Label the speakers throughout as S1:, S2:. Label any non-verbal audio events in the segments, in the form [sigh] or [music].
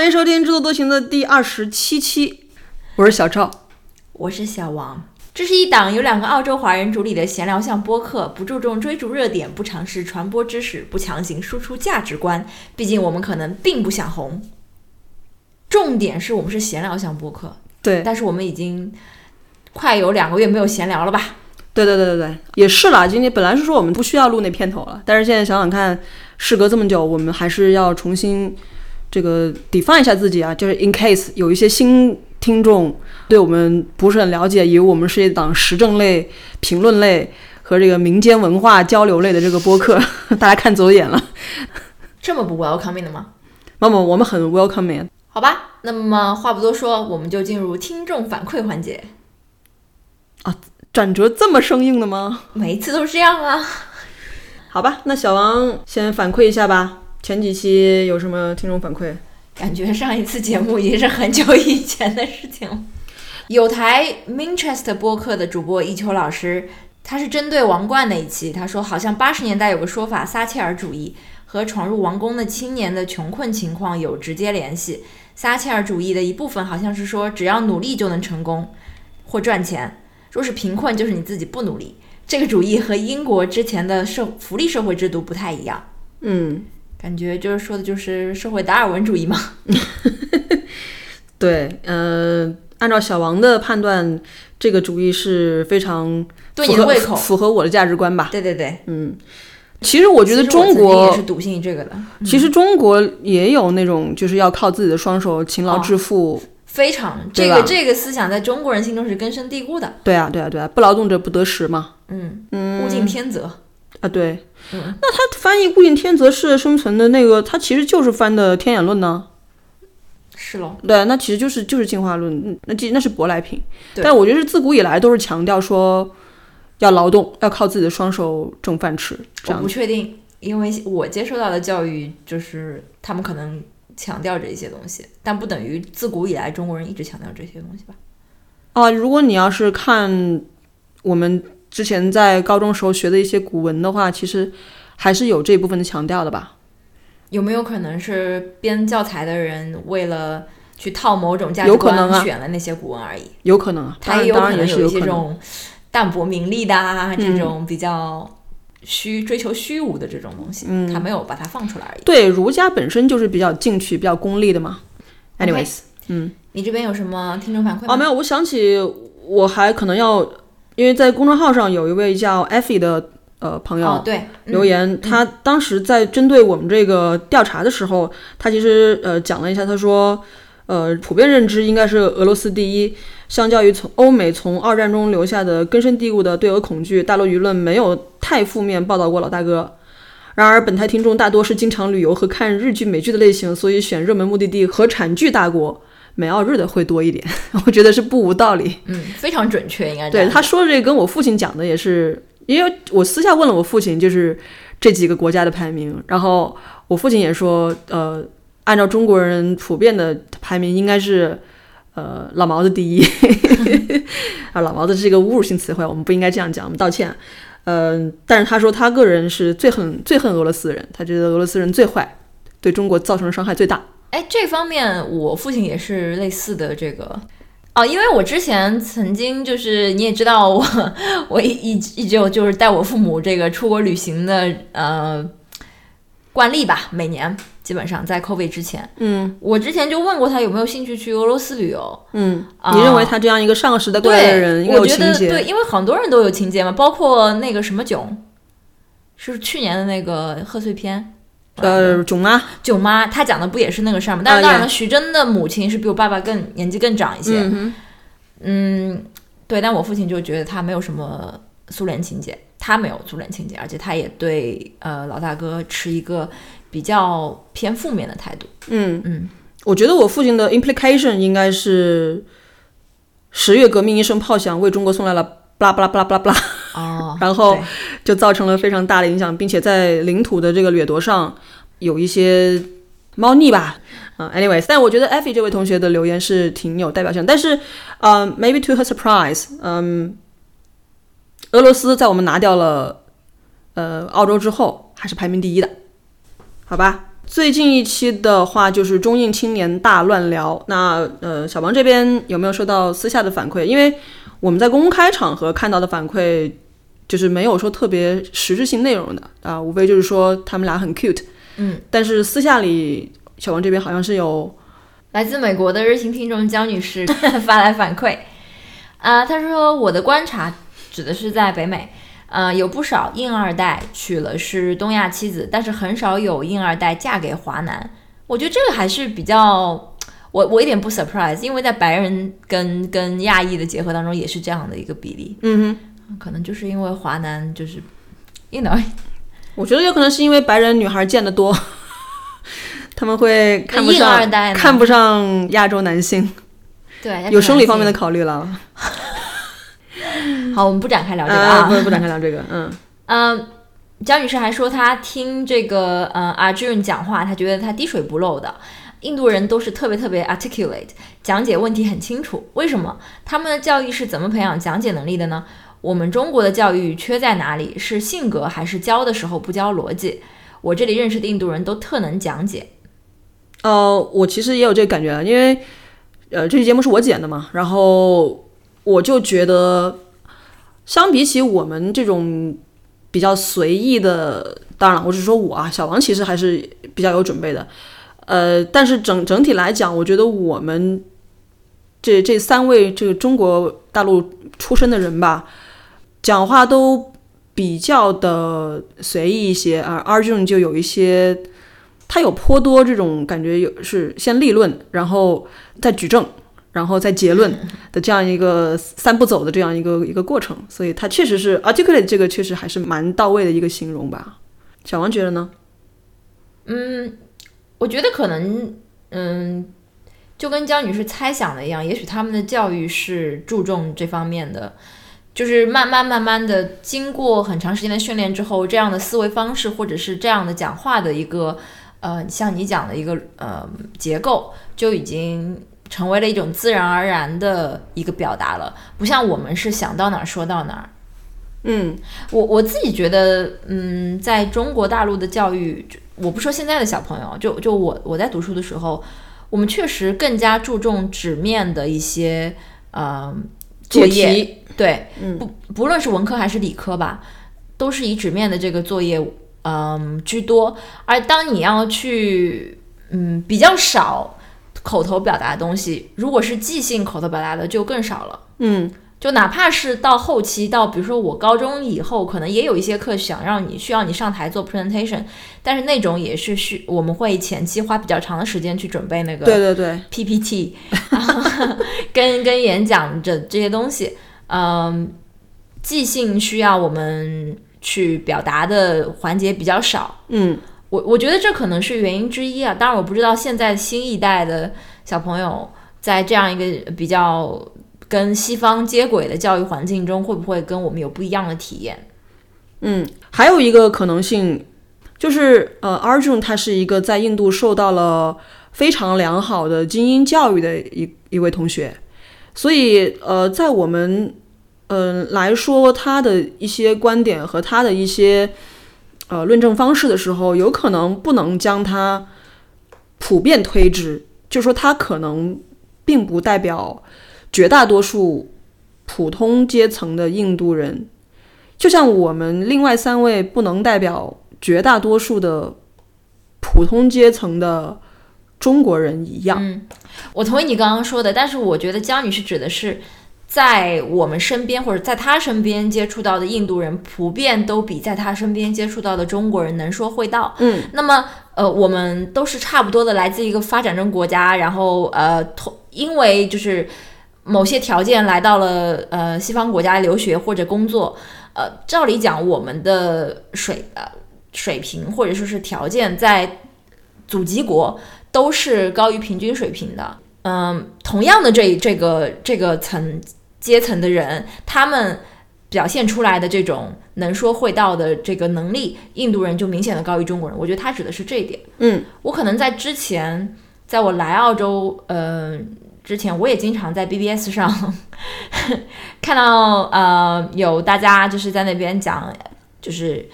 S1: 欢迎收听《制作多情》的第二十七期，我是小赵。
S2: 我是小王。这是一档由两个澳洲华人主理的闲聊向播客，不注重追逐热点，不尝试传播知识，不强行输出价值观。毕竟我们可能并不想红。重点是我们是闲聊向播客，
S1: 对，
S2: 但是我们已经快有两个月没有闲聊了吧？
S1: 对对对对对，也是啦。今天本来是说我们不需要录那片头了，但是现在想想看，事隔这么久，我们还是要重新这个 define 一下自己啊，就是 in case 有一些新听众对我们不是很了解，以为我们是一档时政类、评论类和这个民间文化交流类的这个播客，[laughs] 大家看走眼了。
S2: 这么不 welcoming 的吗？
S1: 那么我们很 welcoming。
S2: 好吧，那么话不多说，我们就进入听众反馈环节。
S1: 啊转折这么生硬的吗？
S2: 每一次都是这样啊。
S1: 好吧，那小王先反馈一下吧。前几期有什么听众反馈？
S2: 感觉上一次节目已经是很久以前的事情了。[laughs] 有台 Minchester 播客的主播一秋老师，他是针对王冠那一期，他说好像八十年代有个说法，撒切尔主义和闯入王宫的青年的穷困情况有直接联系。撒切尔主义的一部分好像是说，只要努力就能成功或赚钱，若是贫困就是你自己不努力。这个主义和英国之前的社福利社会制度不太一样，
S1: 嗯，
S2: 感觉就是说的就是社会达尔文主义嘛。[laughs]
S1: 对，呃，按照小王的判断，这个主义是非常
S2: 对你的胃口。
S1: 符合我的价值观吧。
S2: 对对对，
S1: 嗯，其实我觉得中国
S2: 也是笃信这个的，
S1: 其实中国也有那种就是要靠自己的双手勤劳致富。
S2: 非常这个这个思想在中国人心中是根深蒂固的。
S1: 对啊，对啊，对啊，不劳动者不得食嘛。
S2: 嗯，
S1: 嗯
S2: 物竞天择。
S1: 啊，对。
S2: 嗯
S1: 那他翻译“物竞天择，适者生存”的那个，他其实就是翻的《天演论》呢。
S2: 是喽，
S1: 对，那其实就是就是进化论，嗯那其那是舶来品。但我觉得是自古以来都是强调说要劳动，要靠自己的双手挣饭吃，这
S2: 我不。确定，因为我接受到的教育就是他们可能强调这一些东西，但不等于自古以来中国人一直强调这些东西吧？
S1: 啊，如果你要是看我们之前在高中时候学的一些古文的话，其实还是有这一部分的强调的吧。
S2: 有没有可能是编教材的人为了去套某种价值观选了那些古文而已？
S1: 有可能啊，
S2: 他也有可能有一。些这种淡泊名利的啊，
S1: 嗯
S2: 这种比较虚追求虚无的这种东西，
S1: 嗯
S2: 他没有把它放出来而已。
S1: 对，儒家本身就是比较进取、比较功利的嘛。Anyways，嗯，
S2: 你这边有什么听众反馈吗？
S1: 哦，没有，我想起我还可能要，因为在公众号上有一位叫 Effie 的呃朋友，
S2: 哦，对，嗯
S1: 留言，他当时在针对我们这个调查的时候，他其实呃讲了一下，他说，呃，普遍认知应该是俄罗斯第一，相较于从欧美从二战中留下的根深蒂固的对俄恐惧，大陆舆论没有太负面报道过老大哥。然而，本台听众大多是经常旅游和看日剧、美剧的类型，所以选热门目的地和产剧大国美澳日的会多一点。[laughs] 我觉得是不无道理。
S2: 嗯，非常准确，应该
S1: 对他说的这个跟我父亲讲的也是，因为我私下问了我父亲，就是这几个国家的排名，然后我父亲也说，呃，按照中国人普遍的排名，应该是呃老毛子第一。啊，[laughs] 老毛子是一个侮辱性词汇，我们不应该这样讲，我们道歉。嗯、但是他说他个人是最恨最恨俄罗斯人，他觉得俄罗斯人最坏，对中国造成的伤害最大。
S2: 哎，这方面我父亲也是类似的这个。哦，因为我之前曾经就是你也知道我，[laughs] 我一一一直有就是带我父母这个出国旅行的呃惯例吧，每年基本上在 COVID 之前，
S1: 嗯
S2: 我之前就问过他有没有兴趣去俄罗斯旅游。
S1: 嗯，
S2: 啊
S1: 你认为他这样一个上个时代过来的人，
S2: 我觉？得对，因为很多人都有情节嘛，包括那个什么囧，是去年的那个贺岁片。
S1: 呃，囧妈，
S2: 囧妈，她讲的不也是那个事儿吗？但
S1: 啊
S2: 是当然了，徐峥的母亲是比我爸爸更年纪更长一些。
S1: 嗯哼。
S2: 嗯，对，但我父亲就觉得他没有什么苏联情节，他没有苏联情节，而且他也对呃老大哥持一个比较偏负面的态度。
S1: 嗯，
S2: 嗯，
S1: 我觉得我父亲的 implication 应该是十月革命一声炮响，为中国送来了巴拉巴拉巴拉巴拉巴拉，
S2: 哦，
S1: 然后就造成了非常大的影响，并且在领土的这个掠夺上有一些猫腻吧。嗯、a n y w a y s 但我觉得 Effie 这位同学的留言是挺有代表性的，但是，呃，maybe to her surprise，嗯，俄罗斯在我们拿掉了呃澳洲之后，还是排名第一的，好吧？最近一期的话就是中印青年大乱聊。那呃，小王这边有没有收到私下的反馈？因为我们在公开场合看到的反馈，就是没有说特别实质性内容的啊，无非就是说他们俩很 cute。
S2: 嗯，
S1: 但是私下里，小王这边好像是有 [laughs]
S2: 来自美国的热心听众江女士发来反馈，啊，她说我的观察指的是在北美。呃，有不少印二代娶了是东亚妻子，但是很少有印二代嫁给华南。我觉得这个还是比较，我我一点不 surprise，因为在白人跟跟亚裔的结合当中也是这样的一个比例。
S1: 嗯
S2: 哼，可能就是因为华南就是，you know，[laughs]
S1: 我觉得有可能是因为白人女孩见得多，他们会看不上看不上亚洲男性，
S2: 对，
S1: 有生理方面的考虑了。[laughs]
S2: 好，我们不展开聊这个啊，
S1: 不不展开聊这个。嗯 [laughs]
S2: 嗯，江女士还说，她听这个呃阿 Jun 讲话，她觉得他滴水不漏的。印度人都是特别特别 articulate，讲解问题很清楚。为什么？他们的教育是怎么培养讲解能力的呢？我们中国的教育缺在哪里？是性格还是教的时候不教逻辑？我这里认识的印度人都特能讲解。
S1: 呃，我其实也有这个感觉，因为呃这期节目是我剪的嘛，然后我就觉得。相比起我们这种比较随意的，当然了，我只是说我啊，小王其实还是比较有准备的，呃，但是整整体来讲，我觉得我们这这三位这个中国大陆出身的人吧，讲话都比较的随意一些啊。Arjun 就有一些，他有颇多这种感觉，有是先立论，然后再举证。然后再结论的这样一个三步走的这样一个一个过程，所以它确实是 articulate 这个确实还是蛮到位的一个形容吧。小王觉得呢？
S2: 嗯，我觉得可能，嗯，就跟江女士猜想的一样，也许他们的教育是注重这方面的，就是慢慢慢慢的经过很长时间的训练之后，这样的思维方式或者是这样的讲话的一个，呃，像你讲的一个呃结构就已经。成为了一种自然而然的一个表达了，不像我们是想到哪儿说到哪儿。
S1: 嗯，
S2: 我我自己觉得，嗯，在中国大陆的教育，我不说现在的小朋友，就就我我在读书的时候，我们确实更加注重纸面的一些呃作业，对，不不论是文科还是理科吧，都是以纸面的这个作业嗯居多。而当你要去嗯比较少。口头表达的东西，如果是即兴口头表达的，就更少了。
S1: 嗯，
S2: 就哪怕是到后期，到比如说我高中以后，可能也有一些课想让你需要你上台做 presentation，但是那种也是需我们会前期花比较长的时间去准备那个
S1: 对对对
S2: PPT，[laughs] 跟跟演讲这这些东西。嗯，即兴需要我们去表达的环节比较少。
S1: 嗯。
S2: 我我觉得这可能是原因之一啊，当然我不知道现在新一代的小朋友在这样一个比较跟西方接轨的教育环境中，会不会跟我们有不一样的体验？
S1: 嗯，还有一个可能性就是，呃，Arjun 他是一个在印度受到了非常良好的精英教育的一一位同学，所以呃，在我们嗯来说，他的一些观点和他的一些。呃，论证方式的时候，有可能不能将它普遍推之，就说它可能并不代表绝大多数普通阶层的印度人，就像我们另外三位不能代表绝大多数的普通阶层的中国人一样。
S2: 嗯，我同意你刚刚说的，但是我觉得江女士指的是。在我们身边或者在他身边接触到的印度人，普遍都比在他身边接触到的中国人能说会道。
S1: 嗯，
S2: 那么呃，我们都是差不多的，来自一个发展中国家，然后呃，同因为就是某些条件来到了呃西方国家留学或者工作。呃，照理讲，我们的水呃水平或者说是条件在祖籍国都是高于平均水平的。嗯，同样的这这个这个层。阶层的人，他们表现出来的这种能说会道的这个能力，印度人就明显的高于中国人。我觉得他指的是这一点。
S1: 嗯，
S2: 我可能在之前，在我来澳洲，呃，之前我也经常在 BBS 上 [laughs] 看到，呃，有大家就是在那边讲，就是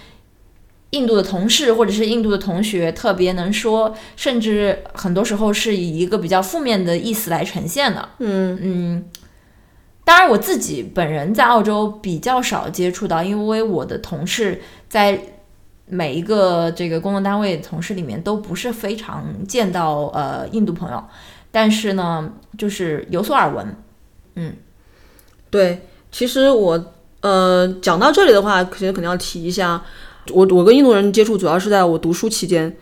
S2: 印度的同事或者是印度的同学特别能说，甚至很多时候是以一个比较负面的意思来呈现的。
S1: 嗯
S2: 嗯，当然我自己本人在澳洲比较少接触到，因为我的同事在每一个这个工作单位同事里面都不是非常见到呃印度朋友，但是呢，就是有所耳闻。嗯，
S1: 对，其实我呃讲到这里的话，其实肯定要提一下，我我跟印度人接触主要是在我读书期间，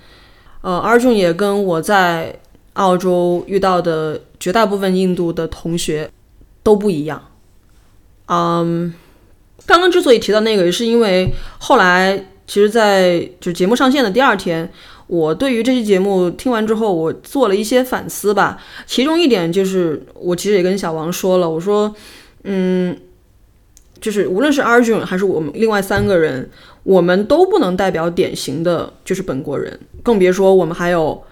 S1: 呃，Arjun 也跟我在澳洲遇到的绝大部分印度的同学都不一样。嗯，刚刚之所以提到那个，也是因为后来其实，在就节目上线的第二天，我对于这期节目听完之后，我做了一些反思吧。其中一点就是，我其实也跟小王说了，我说，嗯，就是无论是 Arjun 还是我们另外三个人，我们都不能代表典型的就是本国人，更别说我们还有，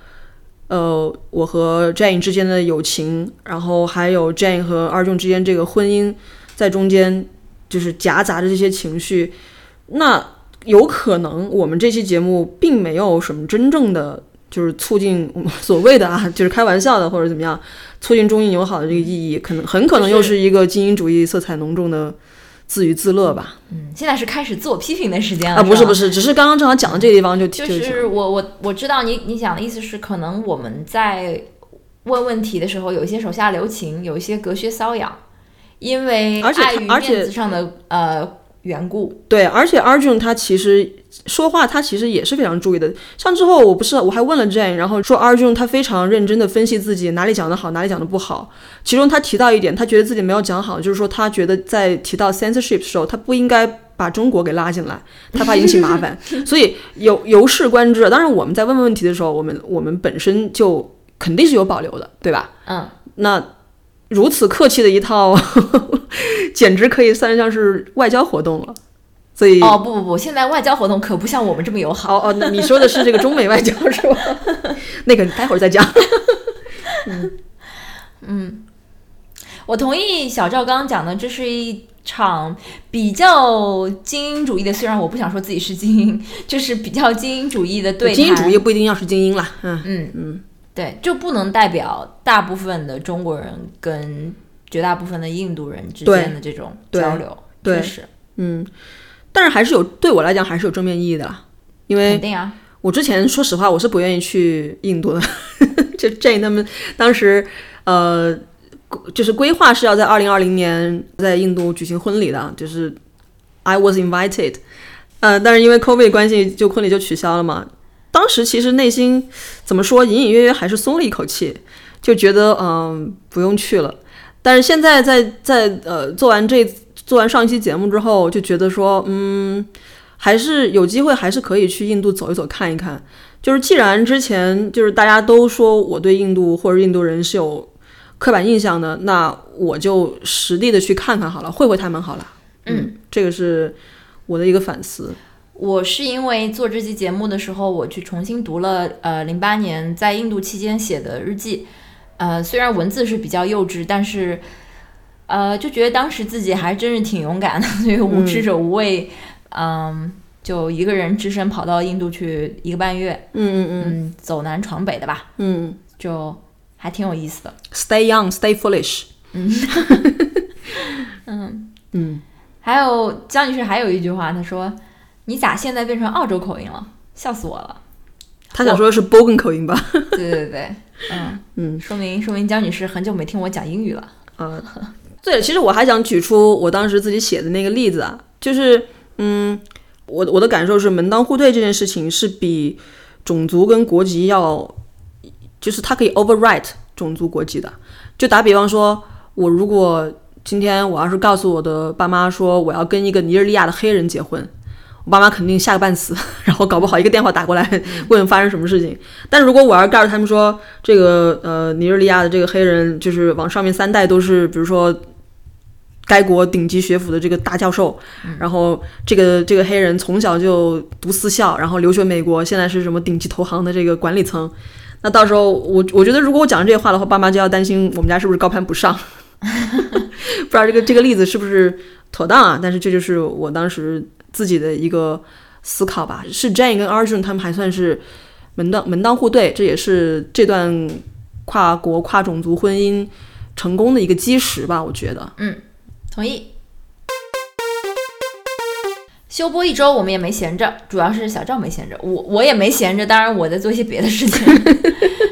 S1: 呃，我和 Jane 之间的友情，然后还有 Jane 和 Arjun 之间这个婚姻在中间，就是夹杂着这些情绪，那有可能我们这期节目并没有什么真正的。就是促进我们所谓的啊，就是开玩笑的或者怎么样，促进中印友好的这个意义，可能很可能又是一个精英主义色彩浓重的自娱自乐吧。
S2: 嗯，现在是开始自我批评的时间了
S1: 啊，不是不是，只是刚刚正好讲到这个地方就
S2: 就
S1: 就是
S2: 我我我知道你你讲的意思是，可能我们在问问题的时候，有一些手下留情，有一些隔靴搔痒，因为
S1: 而且
S2: 碍于
S1: 而且
S2: 面子上的呃缘故。
S1: 对，而且 Arjun 他其实说话他其实也是非常注意的。像之后我不是我还问了 Jane，然后说 Arjun 他非常认真的分析自己哪里讲得好，哪里讲得不好。其中他提到一点，他觉得自己没有讲好，就是说他觉得在提到 censorship 的时候，他不应该把中国给拉进来，他怕引起麻烦。[laughs] 所以由由是观之。当然我们在问问题的时候，我们我们本身就肯定是有保留的，对吧？
S2: 嗯，
S1: 那如此客气的一套，[laughs] 简直可以算得上是外交活动了。所以
S2: 哦不不不，现在外交活动可不像我们这么友好。
S1: 哦哦，那你说的是这个中美外交是吧？[laughs] 那个待会儿再讲。
S2: 嗯 [laughs] 嗯我同意小赵刚刚讲的，这是一场比较精英主义的，虽然我不想说自己是精英，就是比较精英主义的对。
S1: 精英主义不一定要是精英啦，嗯
S2: 嗯
S1: 嗯，
S2: 对，就不能代表大部分的中国人跟绝大部分的印度人之间的这种交流，
S1: 对
S2: 确实
S1: 嗯，但是还是有对我来讲还是有正面意义的啦，因为
S2: 肯定啊。
S1: 我之前说实话我是不愿意去印度的，[laughs] 就 Jane 他们当时呃就是规划是要在二零二零年在印度举行婚礼的，就是 I was invited，呃，但是因为 COVID 关系就婚礼就取消了嘛。当时其实内心怎么说，隐隐约约还是松了一口气，就觉得嗯、不用去了。但是现在在在呃做完这做完上一期节目之后，就觉得说嗯。还是有机会，还是可以去印度走一走、看一看。就是既然之前就是大家都说我对印度或者印度人是有刻板印象的，那我就实地的去看看好了，会会他们好了。
S2: 嗯，
S1: 这个是我的一个反思。
S2: 我是因为做这期节目的时候，我去重新读了呃零八年在印度期间写的日记，呃，虽然文字是比较幼稚，但是呃就觉得当时自己还真是挺勇敢的，[laughs] 所以无知者无畏，嗯，就一个人只身跑到印度去一个半月，
S1: 嗯嗯
S2: 嗯，走南闯北的吧，
S1: 嗯。
S2: 就还挺有意思的。
S1: ，Stay young, stay foolish。嗯。[laughs]
S2: 还有江女士还有一句话，她说：“你咋现在变成澳洲口音了？笑死我了。
S1: 他想说的是 Bogan 口音吧？” [laughs]
S2: 对对对，嗯
S1: 嗯，
S2: 说明说明江女士很久没听我讲英语了。
S1: 嗯，对，其实我还想举出我当时自己写的那个例子啊，就是，嗯，我我的感受是门当户对这件事情是比种族跟国籍要，就是它可以 overwrite 种族国籍的。就打比方说，我如果今天我要是告诉我的爸妈说我要跟一个尼日利亚的黑人结婚，我爸妈肯定吓个半死，[laughs] 然后搞不好一个电话打过来问发生什么事情。但如果我要告诉他们说这个呃尼日利亚的这个黑人就是往上面三代都是比如说该国顶级学府的这个大教授，然后这个这个黑人从小就读私校，然后留学美国，现在是什么顶级投行的这个管理层。那到时候我我觉得如果我讲这些话的话，爸妈就要担心我们家是不是高攀不上。[laughs] 不知道这个这个例子是不是妥当啊？但是这就是我当时自己的一个思考吧。是 Jane 跟 Arjun 他们还算是门当门当户对，这也是这段跨国跨种族婚姻成功的一个基石吧，我觉得。
S2: 嗯同意。休播一周，我们也没闲着，主要是小赵没闲着，我我也没闲着，当然我在做一些别的事情。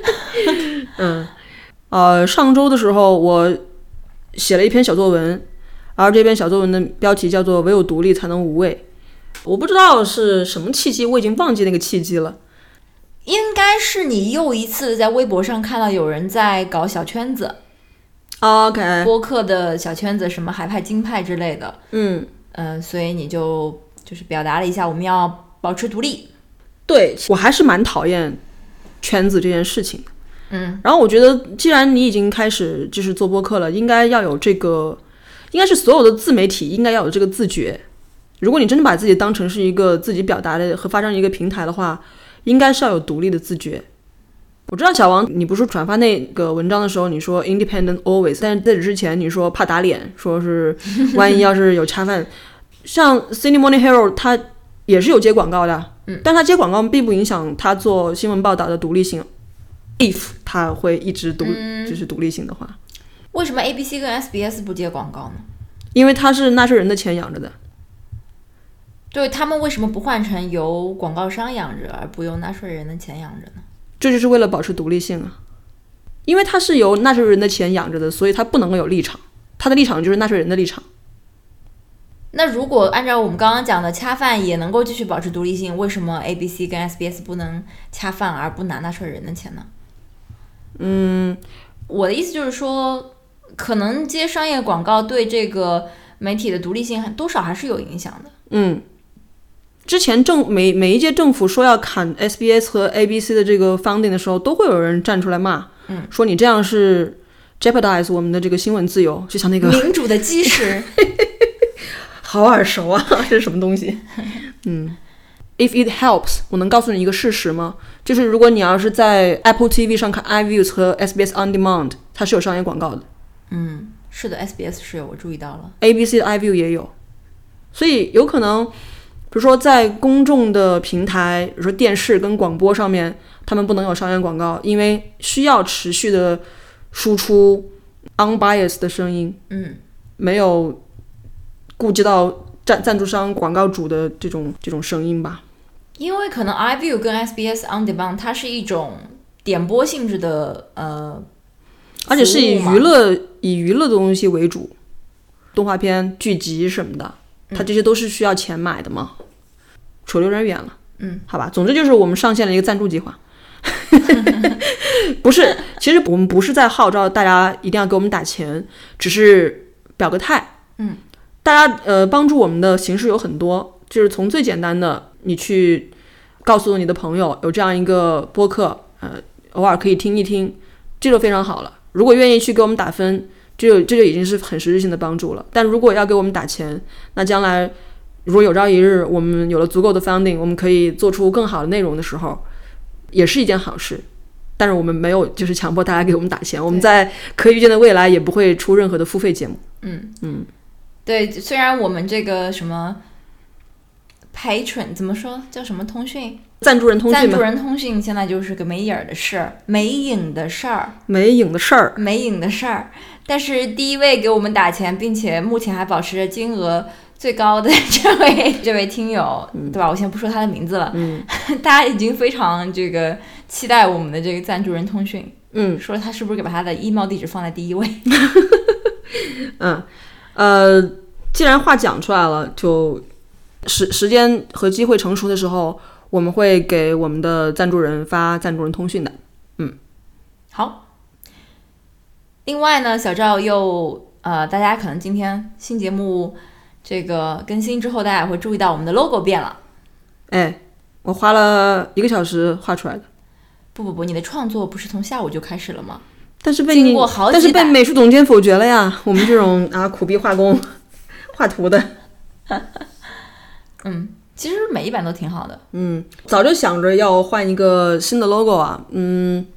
S2: [laughs]
S1: 嗯，呃，上周的时候我写了一篇小作文，而这篇小作文的标题叫做“唯有独立才能无畏”。我不知道是什么契机，我已经忘记那个契机了。
S2: 应该是你又一次在微博上看到有人在搞小圈子
S1: ，OK，
S2: 播客的小圈子，什么海派、金派之类的，
S1: 嗯，
S2: 嗯、所以你就就是表达了一下我们要保持独立。
S1: 对我还是蛮讨厌圈子这件事情。
S2: 嗯，
S1: 然后我觉得，既然你已经开始就是做播客了，应该要有这个，应该是所有的自媒体应该要有这个自觉。如果你真的把自己当成是一个自己表达的和发展一个平台的话，应该是要有独立的自觉。我知道小王，你不是转发那个文章的时候，你说 independent always，但是在这之前你说怕打脸，说是万一要是有恰饭，[laughs] 像 Sydney Morning Herald 他也是有接广告的，
S2: 嗯，
S1: 但他接广告并不影响他做新闻报道的独立性。if 他会一直独、就是独立性的话，
S2: 为什么 ABC 跟 SBS 不接广告呢？
S1: 因为他是纳税人的钱养着的。
S2: 对他们为什么不换成由广告商养着，而不用纳税人的钱养着呢？
S1: 这就是为了保持独立性啊，因为它是由纳税人的钱养着的，所以它不能够有立场，它的立场就是纳税人的立场。
S2: 那如果按照我们刚刚讲的，恰饭也能够继续保持独立性，为什么 ABC 跟 SBS 不能恰饭而不拿纳税人的钱呢？嗯，我的意思就是说，可能接商业广告对这个媒体的独立性还多少还是有影响的。
S1: 嗯，之前政每每一届政府说要砍 SBS 和 ABC 的这个 funding 的时候，都会有人站出来骂，
S2: 嗯，
S1: 说你这样是 jeopardize 我们的这个新闻自由，就像那个
S2: 民主的基石，[laughs]
S1: 好耳熟啊，这是什么东西？[laughs] 嗯，If it helps，我能告诉你一个事实吗？就是如果你要是在 Apple TV 上看 iViews 和 SBS On Demand，它是有商业广告的
S2: 嗯，是的，SBS 是有，我注意到了。
S1: ，ABC 的 iView 也有，所以有可能，比如说在公众的平台，比如说电视跟广播上面，他们不能有商业广告，因为需要持续的输出 unbiased 的声音，
S2: 嗯，
S1: 没有顾及到赞赞助商、广告主的这种这种声音吧。
S2: 因为可能 iView 跟 SBS On Demand 它是一种点播性质的呃，
S1: 而且是以娱乐以娱乐的东西为主，动画片、剧集什么的，它这些都是需要钱买的嘛。扯得有点远了，
S2: 嗯，
S1: 好吧。总之就是我们上线了一个赞助计划，[laughs] 不是，其实我们不是在号召大家一定要给我们打钱，只是表个态。
S2: 嗯，
S1: 大家呃帮助我们的形式有很多，就是从最简单的，你去告诉你的朋友有这样一个播客，呃，偶尔可以听一听，这就非常好了。如果愿意去给我们打分，这就这就已经是很实质性的帮助了。但如果要给我们打钱，那将来如果有朝一日我们有了足够的 funding，我们可以做出更好的内容的时候，也是一件好事。但是我们没有就是强迫大家给我们打钱，我们在可预见的未来也不会出任何的付费节目。
S2: 嗯
S1: 嗯，
S2: 对，虽然我们这个什么 patron 怎么说叫什么通讯，
S1: 赞助人通讯，
S2: 赞助人通讯现在就是个没影儿的事儿，没影的事儿，
S1: 没影的事儿。
S2: 没影的事儿。但是第一位给我们打钱，并且目前还保持着金额最高的这位这位听友，对吧？我先不说他的名字了，
S1: 嗯。[laughs]
S2: 大家已经非常这个期待我们的这个赞助人通讯，
S1: 嗯。
S2: 说他是不是给把他的 email 地址放在第一位？[laughs]
S1: 嗯，呃，既然话讲出来了，就时时间和机会成熟的时候，我们会给我们的赞助人发赞助人通讯的。嗯。
S2: 好，另外呢，小赵又呃，大家可能今天新节目这个更新之后，大家也会注意到我们的 logo 变了。
S1: 哎，我花了一个小时画出来的，
S2: 不不不，你的创作不是从下午就开始了吗？
S1: 但是被你
S2: 经过好几
S1: 但是被美术总监否决了呀。我们这种啊苦逼画工 [laughs] 画图的，[laughs]
S2: 嗯，其实每一版都挺好的。
S1: 嗯，早就想着要换一个新的 logo 啊。嗯，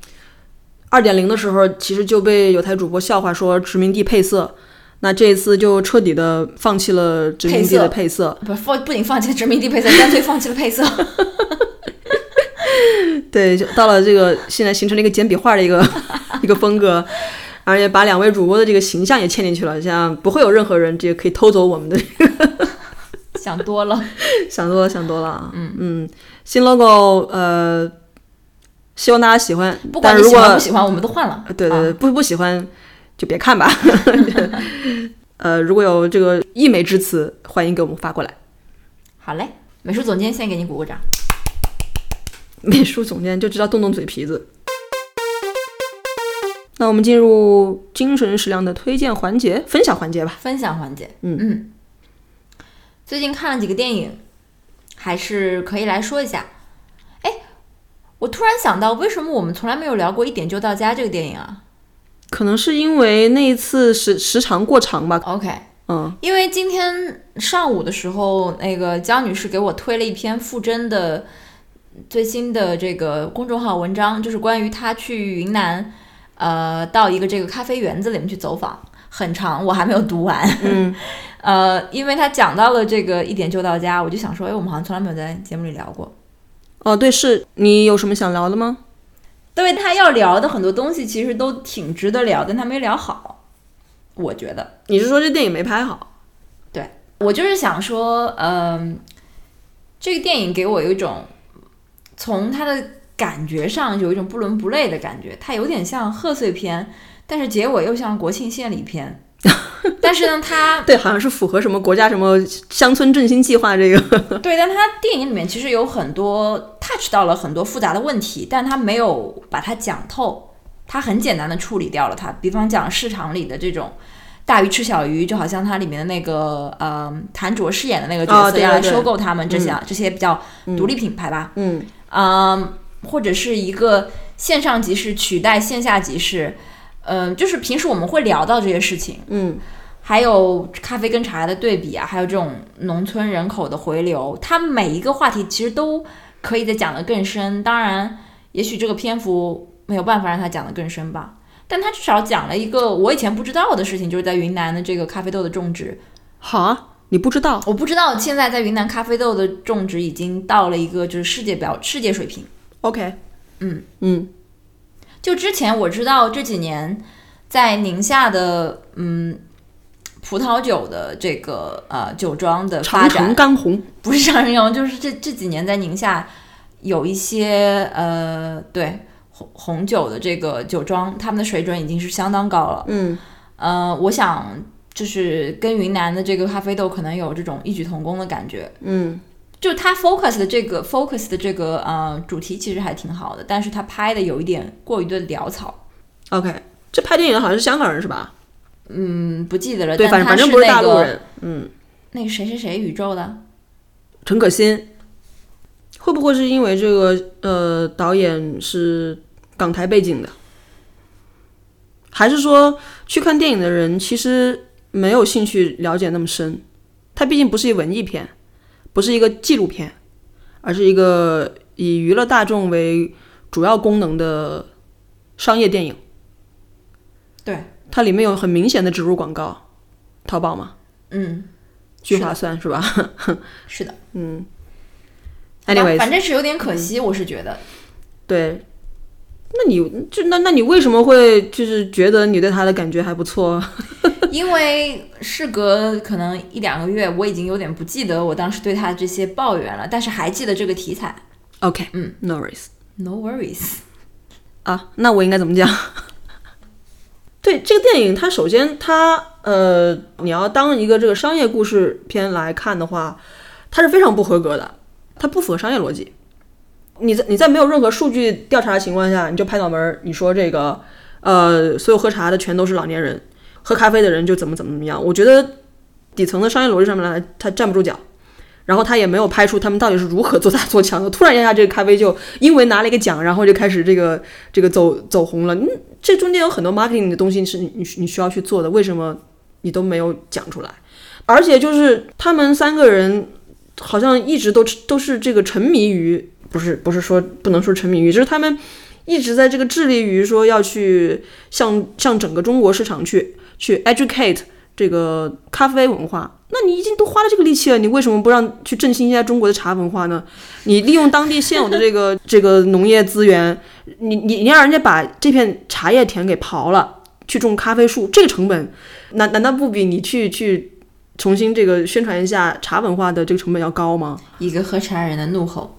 S1: 二点零的时候其实就被有台主播笑话说殖民地配色。那这一次就彻底的放弃了殖民地的配色，
S2: 不放不仅放弃了殖民地配色，干脆放弃了配色。
S1: 对，就到了这个现在形成了一个简笔画的一个一个风格，而且把两位主播的这个形象也嵌进去了，像不会有任何人这个可以偷走我们的这个。
S2: 想多了，
S1: 想多了，想多了啊！嗯嗯，新 logo 呃，希望大家喜欢。
S2: 不管你喜欢不喜欢，我们都换了。
S1: 对对对，不不喜欢就别看吧。[laughs] 呃，如果有这个溢美之词，欢迎给我们发过来。
S2: 好嘞，美术总监先给你鼓鼓掌。
S1: 美术总监就知道动动嘴皮子。那我们进入精神食粮的推荐环节，分享环节吧。
S2: 分享环节，
S1: 嗯
S2: 嗯。最近看了几个电影，还是可以来说一下。哎，我突然想到，为什么我们从来没有聊过《一点就到家》这个电影啊？
S1: 可能是因为那一次时时长过长吧。
S2: OK，
S1: 嗯，
S2: 因为今天上午的时候，那个江女士给我推了一篇傅真的最新的这个公众号文章，就是关于她去云南，呃，到一个这个咖啡园子里面去走访，很长，我还没有读完。
S1: 嗯。[laughs]
S2: 呃，因为他讲到了这个一点就到家，我就想说，哎，我们好像从来没有在节目里聊过。
S1: 哦，对，是你有什么想聊的吗？
S2: 对他要聊的很多东西，其实都挺值得聊，但他没聊好。我觉得
S1: 你是说这电影没拍好？
S2: 对我就是想说，嗯，这个电影给我有一种从它的感觉上有一种不伦不类的感觉，它有点像贺岁片，但是结尾又像国庆献礼片。[laughs] 但是呢，他 [laughs]
S1: 对好像是符合什么国家什么乡村振兴计划这个。[laughs]
S2: 对，但他电影里面其实有很多 touch 到了很多复杂的问题，但他没有把它讲透，他很简单的处理掉了它。比方讲市场里的这种大鱼吃小鱼，就好像它里面的那个呃谭卓饰演的那个角色要来收购他们这些这些比较独立品牌吧。
S1: 嗯
S2: 嗯，或者是一个线上集市取代线下集市。嗯，就是平时我们会聊到这些事情，
S1: 嗯，
S2: 还有咖啡跟茶的对比啊，还有这种农村人口的回流，它每一个话题其实都可以再讲得更深。当然，也许这个篇幅没有办法让它讲得更深吧，但它至少讲了一个我以前不知道的事情，就是在云南的这个咖啡豆的种植。
S1: 好啊，你不知道？
S2: 我不知道，现在在云南咖啡豆的种植已经到了一个就是世界标世界水平。
S1: OK，
S2: 嗯
S1: 嗯。
S2: 就之前我知道这几年在宁夏的嗯葡萄酒的这个呃酒庄的发展，
S1: 干红 [laughs]
S2: 不是长城红，就是这这几年在宁夏有一些呃对红红酒的这个酒庄，他们的水准已经是相当高了。
S1: 嗯
S2: 呃，我想就是跟云南的这个咖啡豆可能有这种异曲同工的感觉。
S1: 嗯。
S2: 就他 focus 的这个 focus 的这个呃主题其实还挺好的，但是他拍的有一点过于的潦草。
S1: OK，这拍电影的好像是香港人是吧？
S2: 嗯，不记得了。
S1: 对，反正反正不是大陆人。嗯，
S2: 那个谁谁谁宇宙的
S1: 陈可辛，会不会是因为这个呃导演是港台背景的？还是说去看电影的人其实没有兴趣了解那么深？它毕竟不是一文艺片。不是一个纪录片，而是一个以娱乐大众为主要功能的商业电影。
S2: 对，
S1: 它里面有很明显的植入广告，淘宝嘛，
S2: 嗯，
S1: 聚划算是吧？[laughs]
S2: 是的，[laughs]
S1: 嗯。Anyway，
S2: 反正是有点可惜，我是觉得。
S1: 对，那你就那那你为什么会就是觉得你对他的感觉还不错？
S2: 因为事隔可能一两个月，我已经有点不记得我当时对他这些抱怨了，但是还记得这个题材。
S1: OK，
S2: 嗯
S1: ，No worries，No
S2: worries。
S1: 啊，那我应该怎么讲？[laughs] 对这个电影，它首先它呃，你要当一个这个商业故事片来看的话，它是非常不合格的，它不符合商业逻辑。你在你在没有任何数据调查的情况下，你就拍脑门，你说这个呃，所有喝茶的全都是老年人。喝咖啡的人就怎么怎么怎么样？我觉得底层的商业逻辑上面来，他站不住脚。然后他也没有拍出他们到底是如何做大做强的。突然一下，这个咖啡就因为拿了一个奖，然后就开始这个这个走走红了。嗯，这中间有很多 marketing 的东西是你你需要去做的，为什么你都没有讲出来？而且就是他们三个人好像一直都都是这个沉迷于，不是不是说不能说沉迷于，就是他们一直在这个致力于说要去向向整个中国市场去。去 educate 这个咖啡文化，那你已经都花了这个力气了，你为什么不让去振兴一下中国的茶文化呢？你利用当地现有的这个 [laughs] 这个农业资源，你你你让人家把这片茶叶田给刨了，去种咖啡树，这个成本，难难道不比你去去重新这个宣传一下茶文化的这个成本要高吗？
S2: 一个喝茶人的怒吼。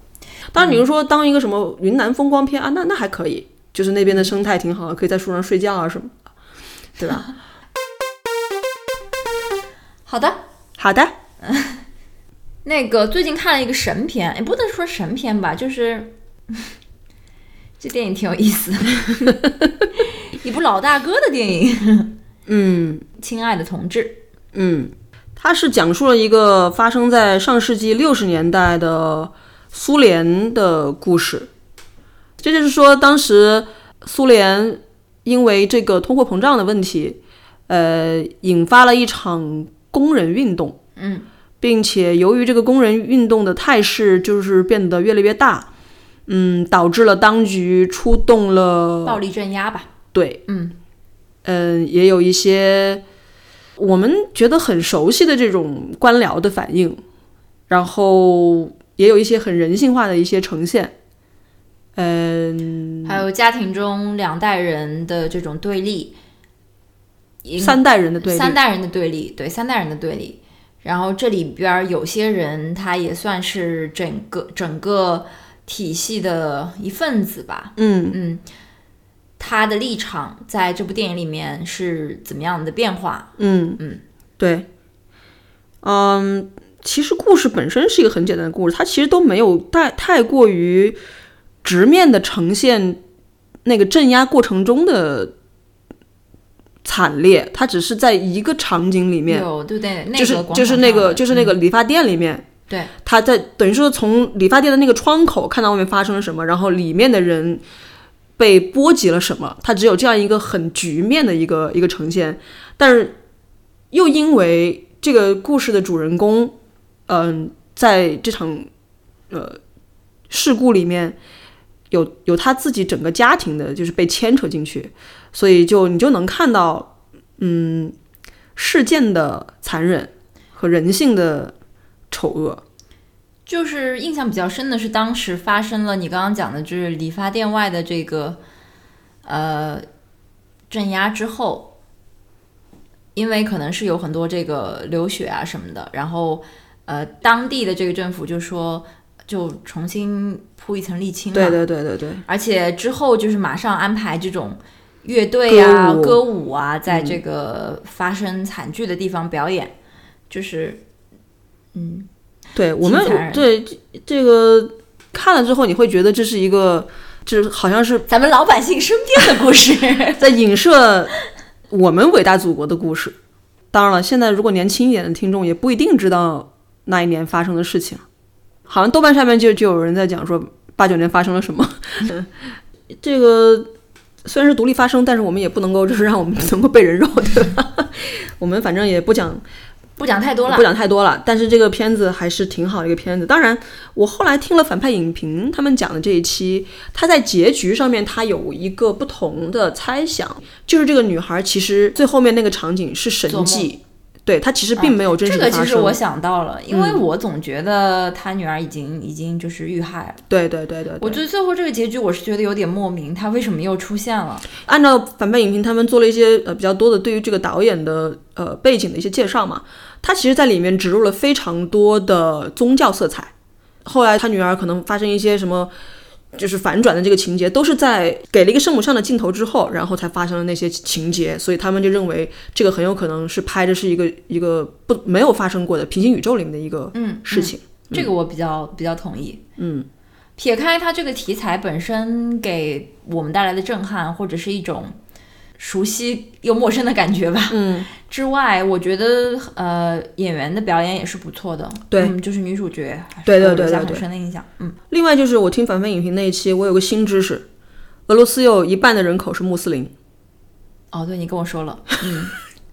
S1: 当然，比如说当一个什么云南风光片啊，那那还可以，就是那边的生态挺好的，可以在树上睡觉啊什么的，对吧？
S2: 好的，
S1: 好的，[laughs]
S2: 那个最近看了一个神片，也不能说神片吧，就是 [laughs] 这电影挺有意思的，[laughs] 一部老大哥的电影。
S1: 嗯。
S2: 亲爱的同志，
S1: 嗯，它是讲述了一个发生在上世纪六十年代的苏联的故事。这就是说，当时苏联因为这个通货膨胀的问题，呃，引发了一场工人运动。
S2: 嗯，
S1: 并且由于这个工人运动的态势就是变得越来越大，嗯，导致了当局出动了
S2: 暴力镇压吧。
S1: 对，
S2: 嗯
S1: 嗯，也有一些我们觉得很熟悉的这种官僚的反应，然后也有一些很人性化的一些呈现。嗯，
S2: 还有家庭中两代人的这种对立，一
S1: 三代人的对立，
S2: 三代人的对立，对三代人的对立。然后这里边儿有些人他也算是整个整个体系的一份子吧。
S1: 嗯
S2: 嗯，他的立场在这部电影里面是怎么样的变化？
S1: 嗯
S2: 嗯，
S1: 对，嗯，其实故事本身是一个很简单的故事，它其实都没有太太过于直面的呈现那个镇压过程中的惨烈，它只是在一个场景里面，
S2: 有对不对，那
S1: 就是就是那个就是那个
S2: 嗯。
S1: 理发店里面，
S2: 对，
S1: 他在等于说从理发店的那个窗口看到外面发生了什么，然后里面的人被波及了什么，他只有这样一个很局面的一个一个呈现，但是又因为这个故事的主人公，嗯、在这场呃事故里面有有他自己整个家庭的，就是被牵扯进去，所以就你就能看到，嗯，事件的残忍和人性的丑恶。
S2: 就是印象比较深的是，当时发生了你刚刚讲的，就是理发店外的这个呃镇压之后，因为可能是有很多这个流血啊什么的，然后呃当地的这个政府就说就重新铺一层沥青了，
S1: 对对对对对，
S2: 而且之后就是马上安排这种乐队啊、
S1: 歌舞
S2: 歌舞啊，在这个发生惨剧的地方表演，就是嗯。
S1: 对我们对这这个看了之后，你会觉得这是一个，就是好像是
S2: 咱们老百姓身边的故事。[laughs]
S1: 在影射我们伟大祖国的故事。当然了，现在如果年轻一点的听众也不一定知道那一年发生的事情，好像豆瓣上面就就有人在讲说八九年发生了什么。[laughs] 这个虽然是独立发声，但是我们也不能够就是让我们能够被人肉，对吧？[laughs] 我们反正也不讲
S2: 不讲太多了
S1: 不，讲太多了，但是这个片子还是挺好的一个片子。当然，我后来听了反派影评他们讲的这一期，他在结局上面他有一个不同的猜想，就是这个女孩其实最后面那个场景是神迹，对他其实并没有真实
S2: 这。个其实我想到了，因为
S1: 嗯
S2: 我总觉得他女儿已经已经就是遇害了。
S1: 对对对对
S2: 我
S1: 对，
S2: 觉得最后这个结局我是觉得有点莫名，他为什么又出现了？
S1: 按照反派影评他们做了一些呃比较多的对于这个导演的呃背景的一些介绍嘛，他其实在里面植入了非常多的宗教色彩。后来他女儿可能发生一些什么，就是反转的这个情节，都是在给了一个圣母像的镜头之后，然后才发生了那些情节，所以他们就认为这个很有可能是拍的是一个一个不没有发生过的平行宇宙里面的一个
S2: 嗯，
S1: 事情。
S2: 这个我比较比较同意。
S1: 嗯，
S2: 撇开它这个题材本身给我们带来的震撼，或者是一种熟悉又陌生的感觉吧，
S1: 嗯，
S2: 之外，我觉得呃演员的表演也是不错的。
S1: 对。
S2: 嗯，就是女主角，
S1: 对对对对对。
S2: 深的印象。嗯，
S1: 另外就是我听反派影评那一期，我有个新知识，俄罗斯有一半的人口是穆斯林，
S2: 哦，对你跟我说了，嗯，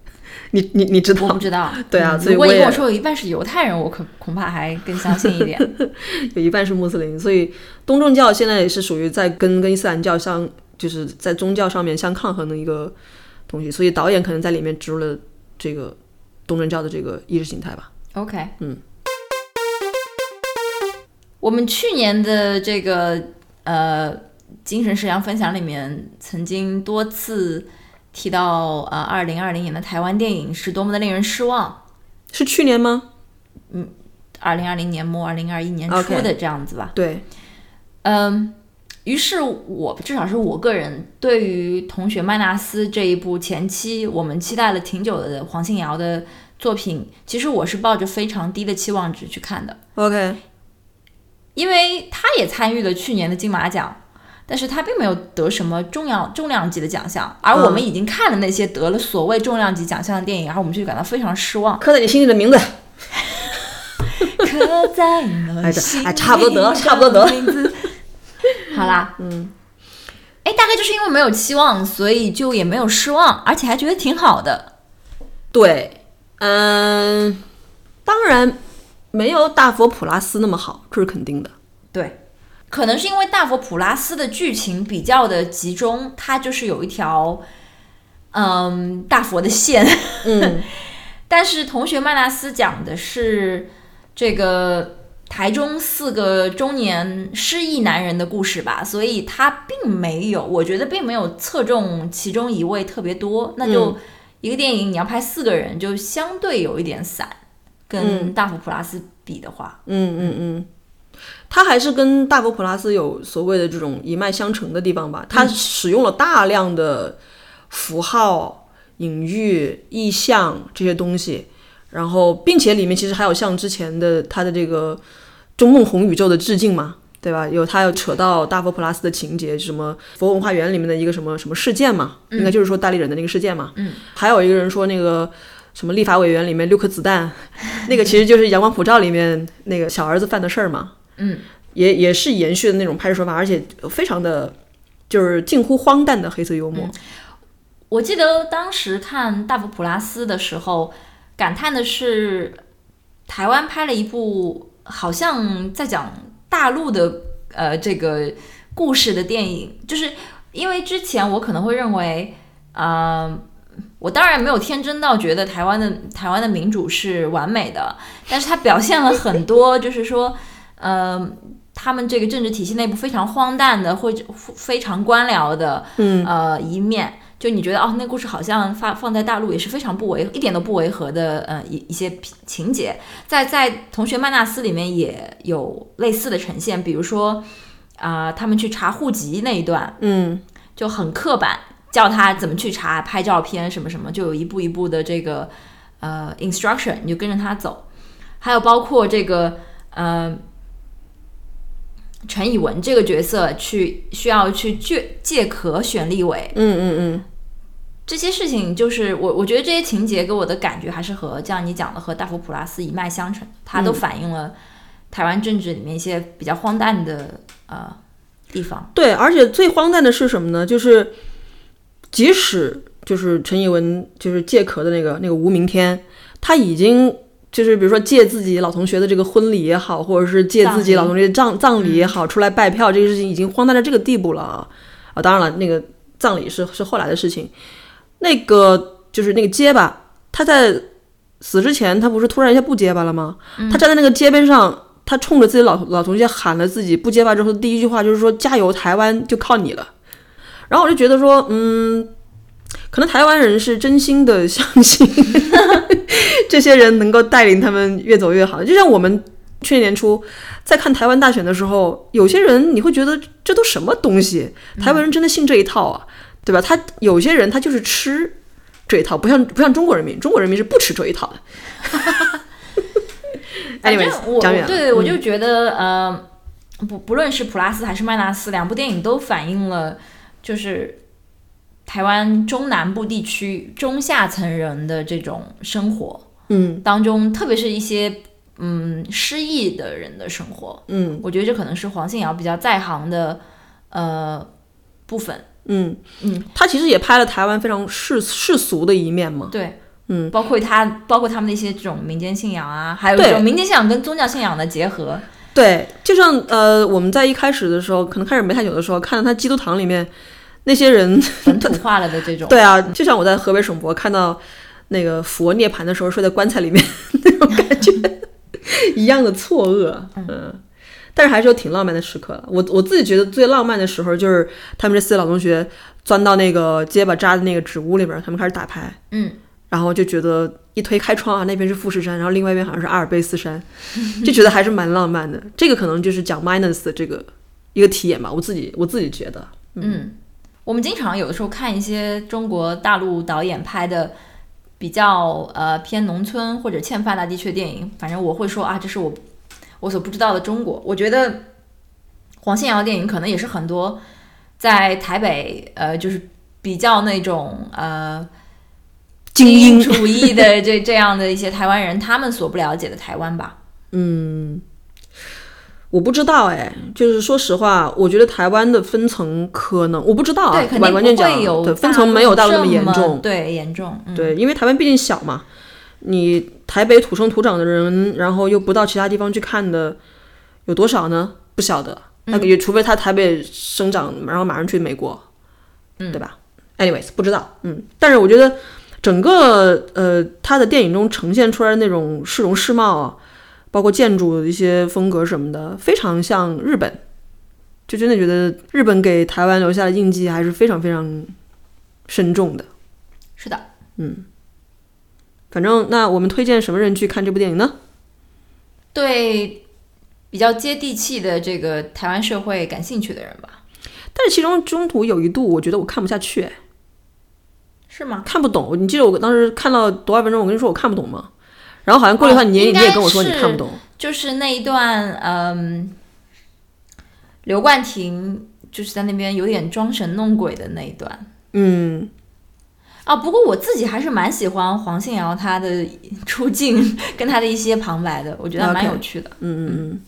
S2: [laughs]
S1: 你你你知道？
S2: 我不知道。
S1: 对啊所以我也
S2: 你跟我说有一半是犹太人，我可恐怕还更相信一点。[laughs]
S1: 有一半是穆斯林，所以东正教现在也是属于在跟跟伊斯兰教相，就是在宗教上面相抗衡的一个东西，所以导演可能在里面植入了这个东正教的这个意识形态吧。
S2: OK，
S1: 嗯，
S2: 我们去年的这个呃精神食粮分享里面，曾经多次提到呃二零二零年的台湾电影是多么的令人失望。
S1: 是去年吗？
S2: 嗯二零二零年末、二零二一年初的这样子吧。
S1: 对，
S2: 嗯，于是我至少是我个人对于《同学麦纳斯》这一部前期我们期待了挺久的黄信尧的作品，其实我是抱着非常低的期望值去看的
S1: ，OK，
S2: 因为他也参与了去年的金马奖。但是他并没有得什么重要重量级的奖项，而我们已经看了那些得了所谓重量级奖项的电影，然后我们就感到非常失望。
S1: 刻在你心里的名字。[laughs]
S2: 刻在那
S1: 哎这
S2: 心
S1: 哎差不多得了差不多得了
S2: 名字好啦，
S1: 嗯，
S2: 哎，大概就是因为没有期望，所以就也没有失望，而且还觉得挺好的。
S1: 对，嗯，当然没有大佛普拉斯那么好，这是肯定的。
S2: 对，可能是因为大佛普拉斯的剧情比较的集中，它就是有一条，嗯，大佛的线。
S1: 嗯 [laughs]
S2: 但是同学麦纳斯讲的是这个台中四个中年失意男人的故事吧，所以他并没有，我觉得并没有侧重其中一位特别多。那就一个电影你要拍四个人，就相对有一点散，跟大佛普拉斯比的话，
S1: 嗯嗯嗯，他还是跟大佛普拉斯有所谓的这种一脉相承的地方吧。他使用了大量的符号、隐喻、意象这些东西，然后并且里面其实还有像之前的他的这个中梦红宇宙的致敬嘛。对吧？有他要扯到大佛普拉斯的情节，什么佛文化园里面的一个什么什么事件嘛，应该就是说大力人的那个事件嘛。
S2: 嗯，
S1: 还有一个人说那个什么立法委员里面六颗子弹，[laughs] 那个其实就是《阳光普照》里面那个小儿子犯的事儿嘛。
S2: 嗯，
S1: 也也是延续的那种拍摄手法，而且非常的就是近乎荒诞的黑色幽默。
S2: 我记得当时看大佛普拉斯的时候，感叹的是台湾拍了一部好像在讲大陆的呃这个故事的电影，就是因为之前我可能会认为，呃，我当然没有天真到觉得台湾的台湾的民主是完美的，但是它表现了很多，就是说，呃。他们这个政治体系内部非常荒诞的，或者非常官僚的，
S1: 嗯
S2: 呃一面，就你觉得哦，那故事好像发放在大陆也是非常不违，一点都不违和的，呃一一些情节，在在《同学曼纳斯》里面也有类似的呈现，比如说啊、他们去查户籍那一段。
S1: 嗯
S2: 就很刻板，教他怎么去查拍照片什么什么，就有一步一步的这个呃 instruction，你就跟着他走，还有包括这个呃。陈以文这个角色去需要去借借壳选立委，
S1: 嗯嗯嗯，
S2: 这些事情就是我，我觉得这些情节给我的感觉还是和像你讲的和大佛普拉斯一脉相承，它都反映了台湾政治里面一些比较荒诞的呃地方。
S1: 对，而且最荒诞的是什么呢？就是即使就是陈以文就是借壳的那个那个吴明天，他已经。就是比如说借自己老同学的这个婚礼也好，或者是借自己老同学的葬葬礼也好，出来拜票，这个事情已经荒诞到这个地步了啊！啊，当然了，那个葬礼是是后来的事情，那个就是那个结巴，他在死之前，他不是突然一下不结巴了吗？他站在那个街边上，他冲着自己老老同学喊了自己不结巴之后第一句话，就是说“加油，台湾就靠你了”。然后我就觉得说，嗯，可能台湾人是真心的相信这些人能够带领他们越走越好。就像我们去年年初在看台湾大选的时候，有些人你会觉得这都什么东西？台湾人真的信这一套啊，对吧？他有些人他就是吃这一套，不像不像中国人民，中国人民是不吃这一套的。[laughs]
S2: 反正
S1: Anyways，
S2: 我
S1: 讲远
S2: 对我
S1: 嗯
S2: 就觉得、呃，不不论是普拉斯还是麦纳斯，两部电影都反映了就是台湾中南部地区中下层人的这种生活
S1: 嗯
S2: 当中，特别是一些嗯失意的人的生活。
S1: 嗯
S2: 我觉得这可能是黄信尧比较在行的呃部分。
S1: 嗯
S2: 嗯，
S1: 他其实也拍了台湾非常世世俗的一面嘛。
S2: 对，
S1: 嗯，
S2: 包括他，包括他们的一些这种民间信仰啊，还有这种民间信仰跟宗教信仰的结合。
S1: 对，就像呃，我们在一开始的时候，可能开始没太久的时候，看到他基督堂里面那些人，
S2: 本土化了的这种。
S1: 对啊，就像我在河北省博看到那个佛涅槃的时候睡在棺材里面那种感觉一样的错愕，嗯。但是还是有挺浪漫的时刻了。我我自己觉得最浪漫的时候就是他们这四个老同学钻到那个结巴扎的那个纸屋里边，他们开始打牌，
S2: 嗯，
S1: 然后就觉得一推开窗啊，那边是富士山，然后另外一边好像是阿尔卑斯山，就觉得还是蛮浪漫的。这个可能就是讲 minus 的这个一个体验吧，我自己我自己觉得，
S2: 嗯，我们经常有的时候看一些中国大陆导演拍的比较呃偏农村或者欠发达地区的电影，反正我会说啊，这是我我所不知道的中国。我觉得黄信尧的电影可能也是很多在台北呃就是比较那种呃
S1: 精英
S2: 主义的这这样的一些台湾人，他们所不了解的台湾吧。
S1: 嗯，我不知道哎，就是说实话，我觉得台湾的分层可能我不知道啊，
S2: 对，肯定不
S1: 完全讲
S2: 会有
S1: 对分层没有到那
S2: 么
S1: 么严重，
S2: 对，严重。嗯、
S1: 对，因为台湾毕竟小嘛，你台北土生土长的人，然后又不到其他地方去看的，有多少呢？不晓得。那个也除非他台北生长，然后马上去美国，
S2: 嗯
S1: 对吧？anyways，不知道，嗯，但是我觉得整个呃他的电影中呈现出来的那种市容市貌啊，包括建筑的一些风格什么的，非常像日本，就真的觉得日本给台湾留下的印记还是非常非常深重的。
S2: 是的，
S1: 嗯，反正那我们推荐什么人去看这部电影呢？
S2: 对比较接地气的这个台湾社会感兴趣的人吧？
S1: 但是其中中途有一度，我觉得我看不下去，哎
S2: 是吗？
S1: 看不懂。你记得我当时看到多少分钟，我跟你说我看不懂吗？然后好像过了一段，你也
S2: 应该
S1: 你也跟我说你看不懂。
S2: 就是那一段，嗯，刘冠廷就是在那边有点装神弄鬼的那一段。
S1: 嗯，
S2: 啊，不过我自己还是蛮喜欢黄信尧他的出镜跟他的一些旁白的，我觉得还蛮有趣的。
S1: 嗯嗯嗯，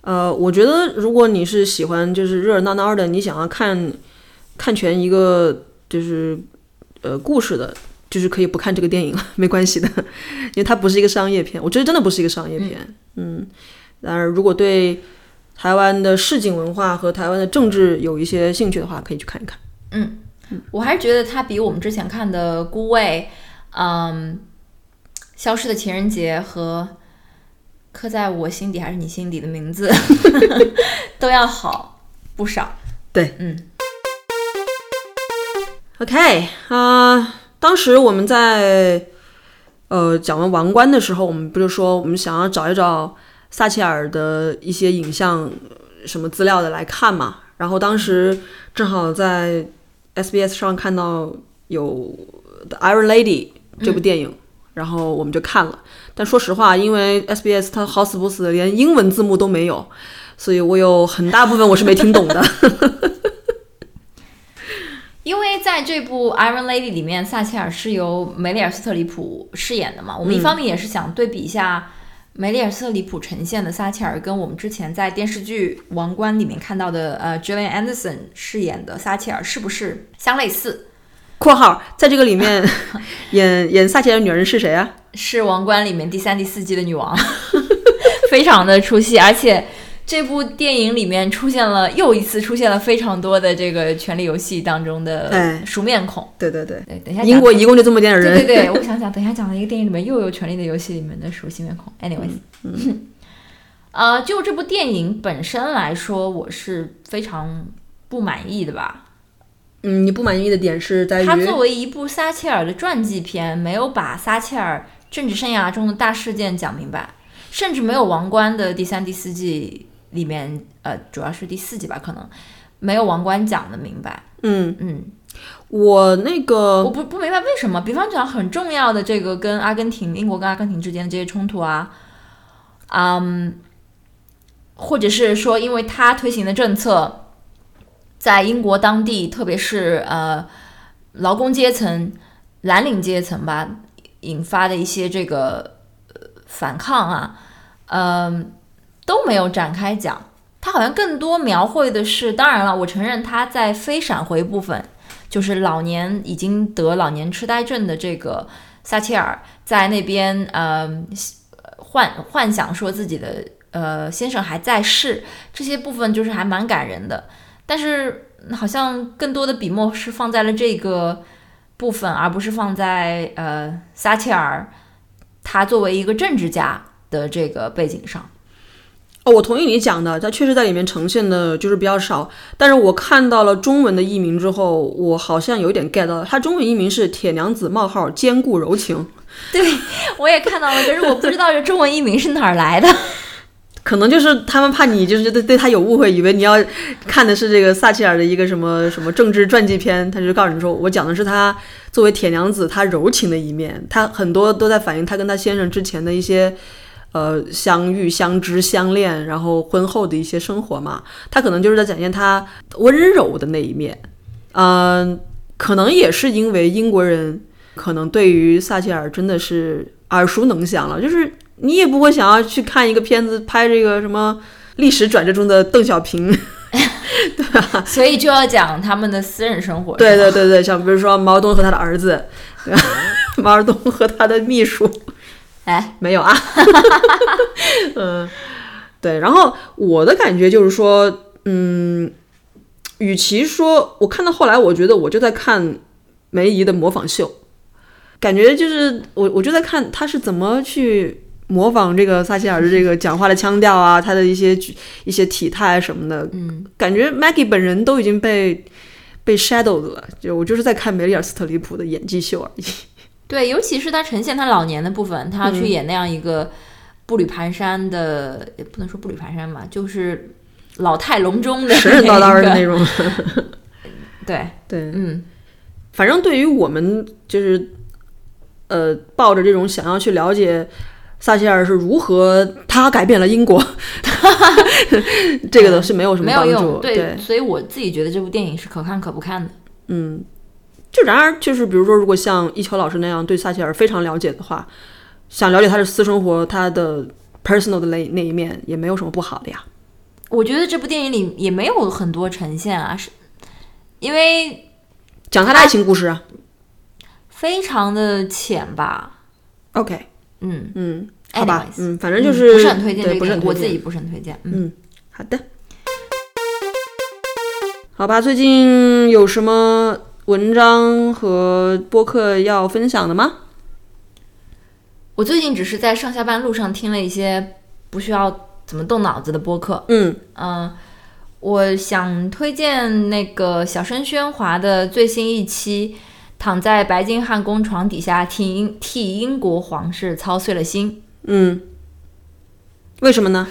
S1: 呃，我觉得如果你是喜欢就是热热闹闹的，你想要看看全一个就是呃故事的，就是可以不看这个电影了，没关系的，因为它不是一个商业片，我觉得真的不是一个商业片。嗯，当然如果对台湾的市井文化和台湾的政治有一些兴趣的话，可以去看一看。
S2: 我还是觉得它比我们之前看的《孤味》、嗯，《消失的情人节》和《刻在我心底还是你心底的名字》[laughs] 都要好不少。
S1: 对，
S2: 嗯
S1: OK 啊、当时我们在呃讲完《王冠》的时候，我们不就说我们想要找一找撒切尔的一些影像呃什么资料的来看嘛？然后当时正好在 SBS 上看到有《The Iron Lady》这部电影，然后我们就看了。但说实话，因为 SBS 它好死不死连英文字幕都没有，所以我有很大部分我是没听懂的。[laughs]
S2: 因为在这部《Iron Lady》里面，撒切尔是由梅丽尔·斯特里普饰演的嘛。我们一方面也是想对比一下梅丽尔·斯特里普呈现的撒切尔，跟我们之前在电视剧《王冠》里面看到的呃 j i l l i a n Anderson 饰演的撒切尔是不是相类似？（
S1: 括号在这个里面演演撒切尔的女人是谁啊？[laughs]
S2: 是《王冠》里面第三、第四季的女王，[laughs] 非常的出戏，而且这部电影里面出现了又一次出现了非常多的这个《权力游戏》当中的
S1: 哎
S2: 熟面孔。
S1: 对对对，
S2: 对，等一下
S1: 英国一共就这么点人。
S2: 对对对，我 [laughs] 想想，等一下讲的一个电影里面又有《权力的游戏》里面的熟悉面孔。Anyways，嗯 [laughs] 呃，就这部电影本身来说，我是非常不满意的吧。
S1: 嗯，你不满意的点是在于
S2: 它作为一部撒切尔的传记片，没有把撒切尔政治生涯中的大事件讲明白，甚至没有《王冠》的第三、第四季里面，呃，主要是第四集吧，可能没有《王冠》讲的明白。
S1: 嗯，
S2: 嗯，
S1: 我那个
S2: 我不不明白为什么，比方讲很重要的这个跟阿根廷、英国跟阿根廷之间的这些冲突啊，嗯，或者是说因为他推行的政策，在英国当地，特别是呃劳工阶层、蓝领阶层吧，引发的一些这个呃反抗啊，嗯、都没有展开讲。他好像更多描绘的是，当然了，我承认他在非闪回部分，就是老年已经得老年痴呆症的这个撒切尔在那边呃幻幻想说自己的呃先生还在世，这些部分就是还蛮感人的。但是好像更多的笔墨是放在了这个部分，而不是放在呃撒切尔他作为一个政治家的这个背景上。
S1: 哦，我同意你讲的，它确实在里面呈现的就是比较少。但是我看到了中文的译名之后，我好像有点 get 到了，它中文译名是《铁娘子：冒号坚固柔情》。
S2: 对，我也看到了，可是我不知道这中文译名是哪儿来的。[laughs]
S1: 可能就是他们怕你就是对对他有误会，以为你要看的是这个撒切尔的一个什么什么政治传记片，他就告诉你说，我讲的是他作为铁娘子她柔情的一面，她很多都在反映她跟她先生之前的一些呃相遇、相知、相恋，然后婚后的一些生活嘛，他可能就是在展现他温柔的那一面。嗯，可能也是因为英国人可能对于撒切尔真的是耳熟能详了，就是。你也不会想要去看一个片子，拍这个什么历史转折中的邓小平，[laughs] 对吧？
S2: 所以就要讲他们的私人生活。
S1: 对对对对，像比如说毛泽东和他的儿子，[laughs] 毛泽东和他的秘书，
S2: 哎，
S1: 没有啊。[laughs] 嗯，对。然后我的感觉就是说，嗯，与其说我看到后来，我觉得我就在看梅姨的模仿秀，感觉就是我我就在看她是怎么去。模仿这个撒切尔的这个讲话的腔调啊，他的一些一些体态什么的，
S2: 嗯，
S1: 感觉 Maggie 本人都已经被被 shadowed 了。就我就是在看梅丽尔·斯特里普的演技秀而已。
S2: 对，尤其是他呈现他老年的部分，他去演那样一个步履蹒跚的，也不能说步履蹒跚吧，就是老态龙钟的 [laughs]
S1: 神神叨叨的那种。[laughs]
S2: 对 [laughs]
S1: 对，
S2: 嗯，
S1: 反正对于我们就是呃，抱着这种想要去了解。撒切尔是如何他改变了英国？这个的是没有什么帮助。
S2: 对，所以我自己觉得这部电影是可看可不看的。
S1: 嗯，就然而就是比如说，如果像一秋老师那样对撒切尔非常了解的话，想了解他的私生活、他的 personal 的那那一面，也没有什么不好的呀。
S2: 我觉得这部电影里也没有很多呈现啊，是因为
S1: 讲他的爱情故事啊，
S2: 非常的浅吧。
S1: OK。
S2: 嗯
S1: 嗯，好吧，嗯，反正就是
S2: 不是很推荐这
S1: 个，
S2: 我自己不是很推荐。
S1: 嗯，好的，好吧。最近有什么文章和播客要分享的吗？
S2: 我最近只是在上下班路上听了一些不需要怎么动脑子的播客。
S1: 嗯
S2: 嗯，我想推荐那个小声喧哗的最新一期。躺在白金汉宫床底下，替英替英国皇室操碎了心。
S1: 嗯，为什么呢？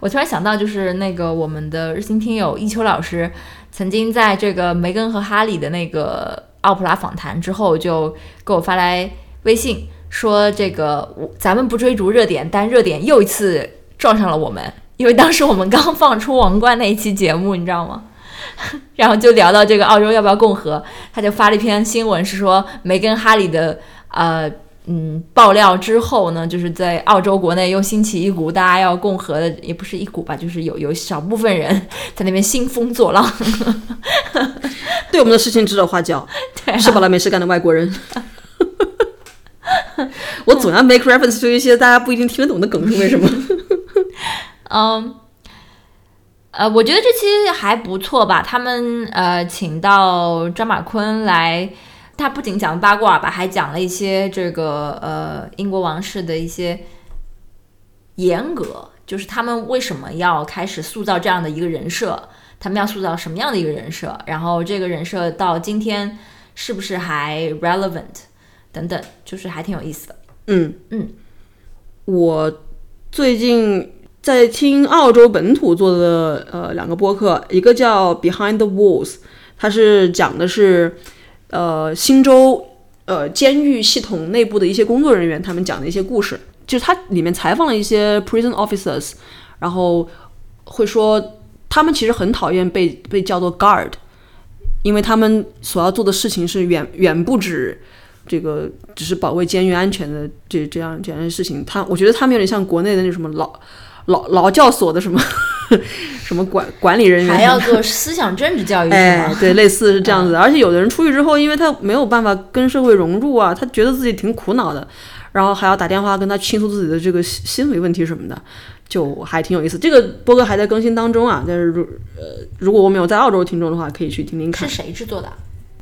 S2: 我突然想到，就是那个我们的日新听友一秋老师，曾经在这个梅根和哈里的那个奥普拉访谈之后，就给我发来微信说：“这个咱们不追逐热点，但热点又一次撞上了我们，因为当时我们刚放出王冠那一期节目，你知道吗？” [laughs] 然后就聊到这个澳洲要不要共和，他就发了一篇新闻，是说梅根哈里的呃嗯爆料之后呢，就是在澳洲国内又兴起一股大家要共和的，也不是一股吧，就是有有少部分人在那边兴风作浪，[laughs]
S1: 对我们的事情指手画脚，对吃饱了没事干的外国人。我总要 make reference to 一些大家不一定听得懂的梗，是为什么？[laughs]
S2: 嗯。呃，我觉得这期还不错吧。他们呃，请到张马坤来，他不仅讲八卦吧，还讲了一些这个呃英国王室的一些严格，就是他们为什么要开始塑造这样的一个人设，他们要塑造什么样的一个人设，然后这个人设到今天是不是还 relevant 等等，就是还挺有意思的。
S1: 嗯
S2: 嗯，
S1: 我最近。在听澳洲本土做的呃两个播客，一个叫 Behind the Walls，它是讲的是呃新州呃监狱系统内部的一些工作人员他们讲的一些故事，就是它里面采访了一些 prison officers，然后会说他们其实很讨厌被被叫做 guard，因为他们所要做的事情是远远不止这个只是保卫监狱安全的这这样这样事情，他我觉得他们有点像国内的那什么老。劳劳教所的什么 [laughs] 什么管管理人员
S2: 还要做思想政治教育
S1: 哎，对，类似是这样子。而且有的人出去之后，因为他没有办法跟社会融入啊，他觉得自己挺苦恼的，然后还要打电话跟他倾诉自己的这个心理问题什么的，就还挺有意思。这个播客还在更新当中啊，但是如呃，如果我没有在澳洲听众的话，可以去听听看。
S2: 是谁制作的？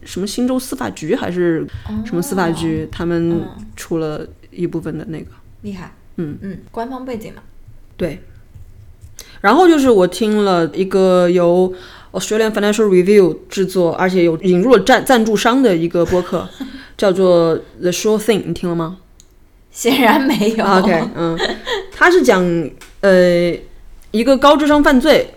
S1: 什么新州司法局还是什么司法局，他们
S2: 嗯
S1: 出了一部分的那个。
S2: 厉害，
S1: 嗯
S2: 嗯，官方背景嘛，
S1: 对，然后就是我听了一个由 Australian Financial Review 制作，而且有引入了赞赞助商的一个播客，[laughs] 叫做 The Sure Thing，你听了吗？
S2: 显然没有。
S1: 啊 OK，嗯，他是讲呃一个高智商犯罪。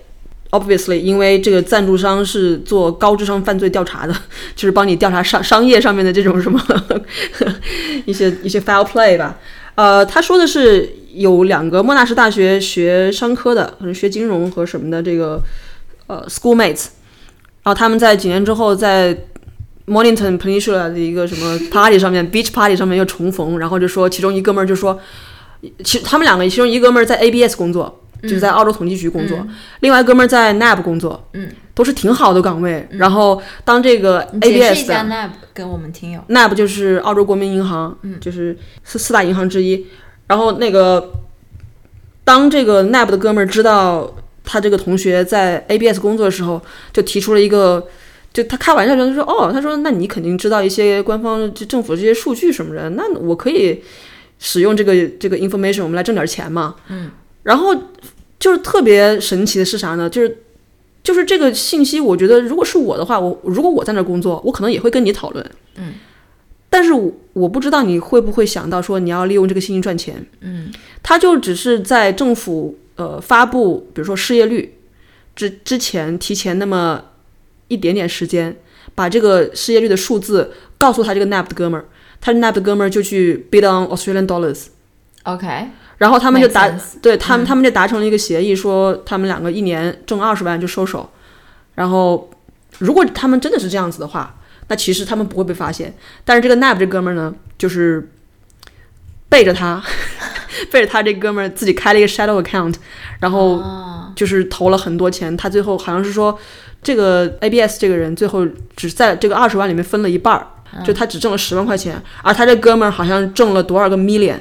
S1: Obviously，因为这个赞助商是做高智商犯罪调查的，[laughs] 就是帮你调查商商业上面的这种什么 [laughs] 一些一些 foul play 吧。呃，他说的是有两个莫纳什大学学商科的，可能学金融和什么的这个呃 schoolmates，然后他们在几年之后在 Mornington Peninsula 的一个什么 party 上面，[laughs] beach party 上面又重逢，然后就说其中一哥们儿就说，其他们两个其中一哥们儿在 ABS 工作，就是在澳洲统计局工作，另外一哥们儿在 NAB 工作，
S2: 嗯，
S1: 都是挺好的岗位。然后当这个 ABS
S2: 下
S1: 的
S2: NAB 跟我们听友。
S1: NAB 就是澳洲国民银行，嗯，就是四四大银行之一。然后那个当这个 NAB 的哥们儿知道他这个同学在 ABS 工作的时候，就提出了一个。就他开玩笑就说哦，他说那你肯定知道一些官方就政府这些数据什么的，那我可以使用这个这个 information，我们来挣点钱嘛。
S2: 嗯，
S1: 然后就是特别神奇的是啥呢？就是就是这个信息，我觉得如果是我的话，我如果我在那儿工作，我可能也会跟你讨论。
S2: 嗯，
S1: 但是我我不知道你会不会想到说你要利用这个信息赚钱。
S2: 嗯，
S1: 他就只是在政府呃发布，比如说失业率之之前提前那么一点点时间，把这个失业率的数字告诉他这个 NAB 的哥们儿，他 NAB 的哥们儿就去 bid on Australian
S2: dollars，OK，
S1: 然后他们就达对他们他们就达成了一个协议，说他们两个一年挣二十万就收手，然后如果他们真的是这样子的话，那其实他们不会被发现，但是这个 NAB 这哥们儿呢，就是背着他，[laughs] 背着他这哥们儿自己开了一个 shadow account，然后
S2: 哦，
S1: 就是投了很多钱，他最后好像是说这个 ABS 这个人最后只在这个二十万里面分了一半儿，就他只挣了十万块钱，而他这哥们儿好像挣了多少个 million。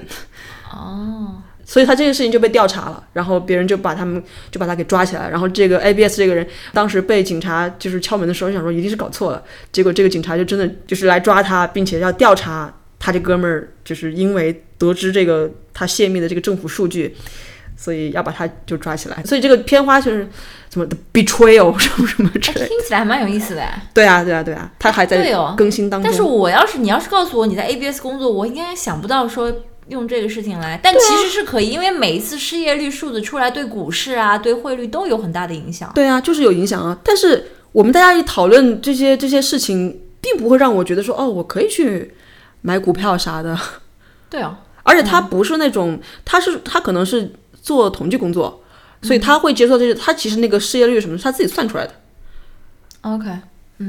S2: 哦，
S1: 所以他这件事情就被调查了，然后别人就把他们就把他给抓起来，然后这个 ABS 这个人当时被警察就是敲门的时候，想说一定是搞错了，结果这个警察就真的就是来抓他，并且要调查他这哥们儿，就是因为得知这个他泄密的这个政府数据，所以要把他就抓起来。所以这个片花就 [laughs] 是什么 betrayal 什么什么之
S2: 哎，
S1: 类的。
S2: 听起来还蛮有意思的哎。
S1: 对啊，对啊，对啊，他还在更新当中。
S2: 但是我要是你要是告诉我你在 ABS 工作，我应该想不到说用这个事情来，但其实是可以，因为每一次失业率数字出来，对股市啊、对汇率都有很大的影响。
S1: 对啊，就是有影响啊。但是我们大家一讨论这些这些事情，并不会让我觉得说哦，我可以去买股票啥的。
S2: 对啊，
S1: 而且他不是那种，他是他可能是做统计工作，所以他会接受这些。他其实那个失业率什么是他自己算出来的
S2: ，OK，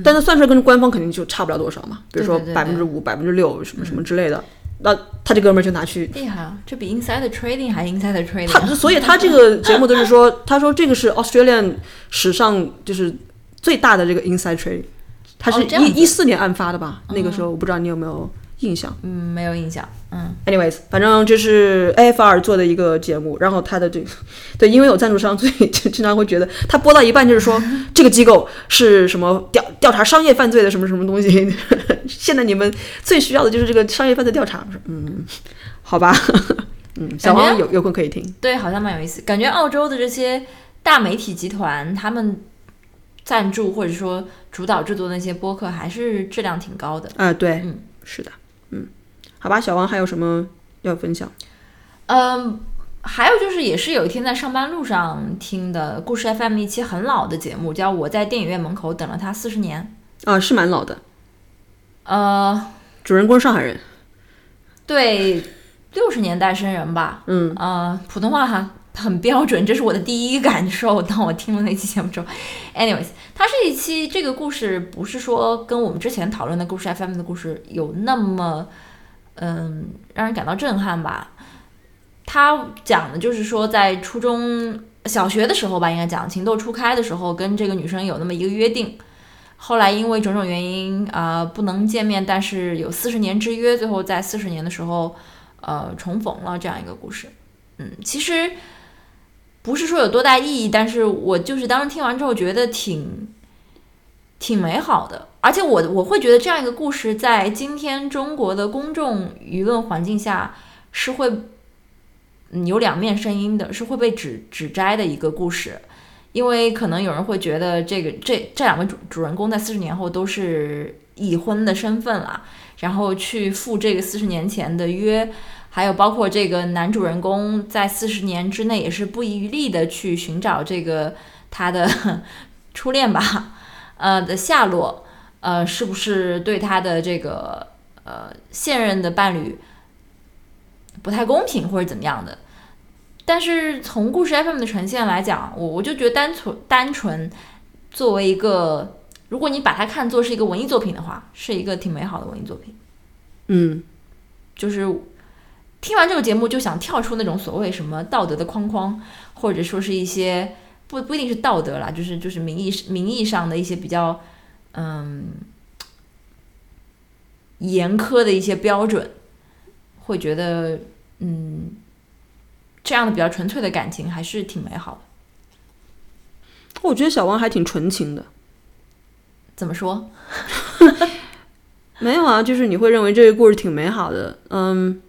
S1: 但他算出来跟官方肯定就差不了多少嘛。比如说百分之五、百分之六什么什么之类的。那他这哥们儿就拿去
S2: 厉害啊！这比 Insider Trading 还 Insider Trading
S1: 他，
S2: 啊。
S1: 所以他这个节目都是说，[laughs] 他说这个是 Australian 史上就是最大的这个 inside Trading，他是一一四年案发的吧？那个时候我不知道你有没有印象。
S2: 嗯，没有印象。嗯
S1: ，Anyways，反正这是 AFR 做的一个节目，然后他的这个 [laughs] 对，因为有赞助商，所以就经常会觉得他播到一半就是说这个机构是什么调调查商业犯罪的什么什么东西，[laughs] 现在你们最需要的就是这个商业犯罪调查。嗯，好吧，[laughs] 嗯，小黄有有空可以听。
S2: 对，好像蛮有意思。感觉澳洲的这些大媒体集团，他们赞助或者说主导制作那些播客，还是质量挺高的。
S1: 啊、对，
S2: 嗯
S1: 是的，嗯，好吧，小王还有什么要分享？
S2: 嗯，还有就是，也是有一天在上班路上听的故事 FM 一期很老的节目，叫《我在电影院门口等了他四十年》。
S1: 啊，是蛮老的，
S2: 呃，
S1: 主人公是上海人，
S2: 对，六十年代生人吧。
S1: 嗯，
S2: 呃，普通话哈很标准，这是我的第一感受。当我听了那期节目之后，anyways，它是一期这个故事不是说跟我们之前讨论的故事 FM 的故事有那么嗯让人感到震撼吧。他讲的就是说，在初中小学的时候吧，应该讲情窦初开的时候，跟这个女生有那么一个约定。后来因为种种原因啊、不能见面，但是有四十年之约，最后在四十年的时候，呃，重逢了这样一个故事。嗯，其实不是说有多大意义，但是我就是当时听完之后觉得挺挺美好的。而且我我会觉得这样一个故事，在今天中国的公众舆论环境下是会有两面声音的，是会被指指摘的一个故事。因为可能有人会觉得这个这这两位主主人公在四十年后都是已婚的身份了，然后去赴这个四十年前的约，还有包括这个男主人公在四十年之内也是不遗余力的去寻找这个他的 [laughs] 初恋吧，呃的下落。呃，是不是对他的这个呃现任的伴侣不太公平，或者怎么样的？但是从故事 FM 的呈现来讲，我我就觉得单纯单纯作为一个，如果你把它看作是一个文艺作品的话，是一个挺美好的文艺作品。
S1: 嗯，
S2: 就是听完这个节目就想跳出那种所谓什么道德的框框，或者说是一些不不一定是道德啦，就是就是名义名义上的一些比较。嗯，严苛的一些标准，会觉得，嗯，这样的比较纯粹的感情还是挺美好的。
S1: 我觉得小王还挺纯情的。
S2: 怎么说？[laughs]
S1: 没有啊，就是你会认为这个故事挺美好的。嗯，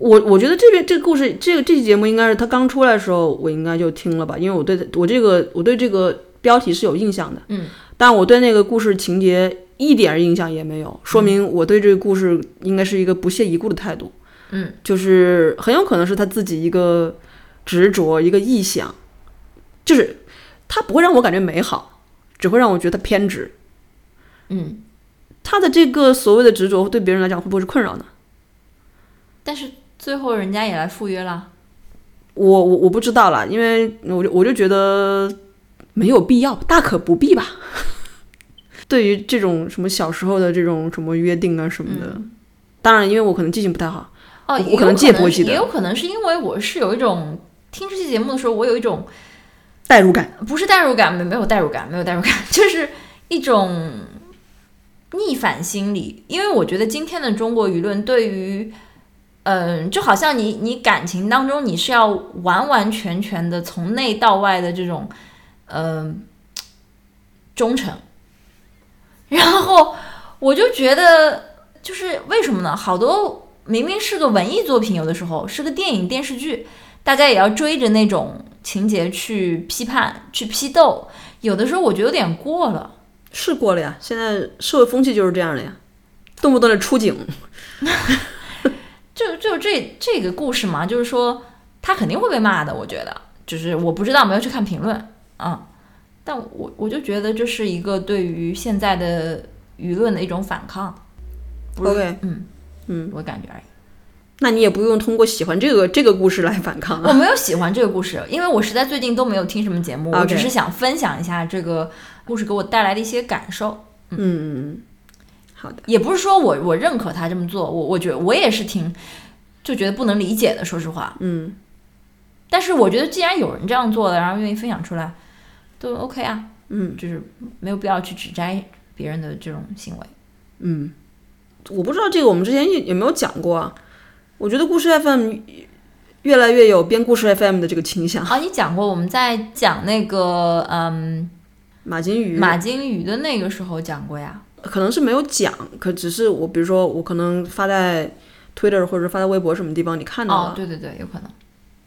S1: 我我觉得这边这个故事，这个这期节目应该是他刚出来的时候，我应该就听了吧，因为我对我这个我对这个标题是有印象的。
S2: 嗯。
S1: 但我对那个故事情节一点印象也没有，说明我对这个故事应该是一个不屑一顾的态度。
S2: 嗯，
S1: 就是很有可能是他自己一个执着，一个臆想，就是他不会让我感觉美好，只会让我觉得偏执。
S2: 嗯，
S1: 他的这个所谓的执着对别人来讲会不会是困扰呢？
S2: 但是最后人家也来赴约了。
S1: 我我我不知道了，因为我就我就觉得。没有必要，大可不必吧。[laughs] 对于这种什么小时候的这种什么约定啊什么的，当然，因为我可能记性不太好，
S2: 哦，
S1: 我可能记也不会记得。
S2: 也有可能是因为我是有一种听这期节目的时候，我有一种
S1: 代入感，
S2: 不是代入感，没没有代入感，没有代入感，[laughs] 就是一种逆反心理。因为我觉得今天的中国舆论对于，嗯，就好像你你感情当中你是要完完全全的从内到外的这种。嗯，忠诚。然后我就觉得，就是为什么呢？好多明明是个文艺作品，有的时候是个电影电视剧，大家也要追着那种情节去批判、去批斗。有的时候我觉得有点过了，
S1: 是过了呀。现在社会风气就是这样的呀，动不动的出警。[laughs]
S2: 就就这这个故事嘛，就是说他肯定会被骂的。我觉得，就是我不知道，没有去看评论。啊，但我我就觉得这是一个对于现在的舆论的一种反抗。
S1: OK，
S2: 嗯
S1: 嗯，
S2: 我感觉而已。
S1: 那你也不用通过喜欢这个这个故事来反抗。
S2: 我没有喜欢这个故事，因为我实在最近都没有听什么节目，
S1: 我
S2: 只是想分享一下这个故事给我带来的一些感受。
S1: 嗯嗯嗯，好的。
S2: 也不是说我我认可他这么做，我我觉得我也是挺就觉得不能理解的，说实话。
S1: 嗯。
S2: 但是我觉得既然有人这样做了，然后愿意分享出来。都 OK 啊，
S1: 嗯，
S2: 就是没有必要去指摘别人的这种行为，
S1: 嗯，我不知道这个我们之前有有没有讲过啊？我觉得故事 FM 越来越有编故事 FM 的这个倾向
S2: 啊。你讲过，我们在讲那个嗯
S1: 马金鱼
S2: 马金鱼的那个时候讲过呀？
S1: 可能是没有讲，可只是我比如说我可能发在 Twitter 或者发在微博什么地方你看到了，
S2: 对对对，有可能，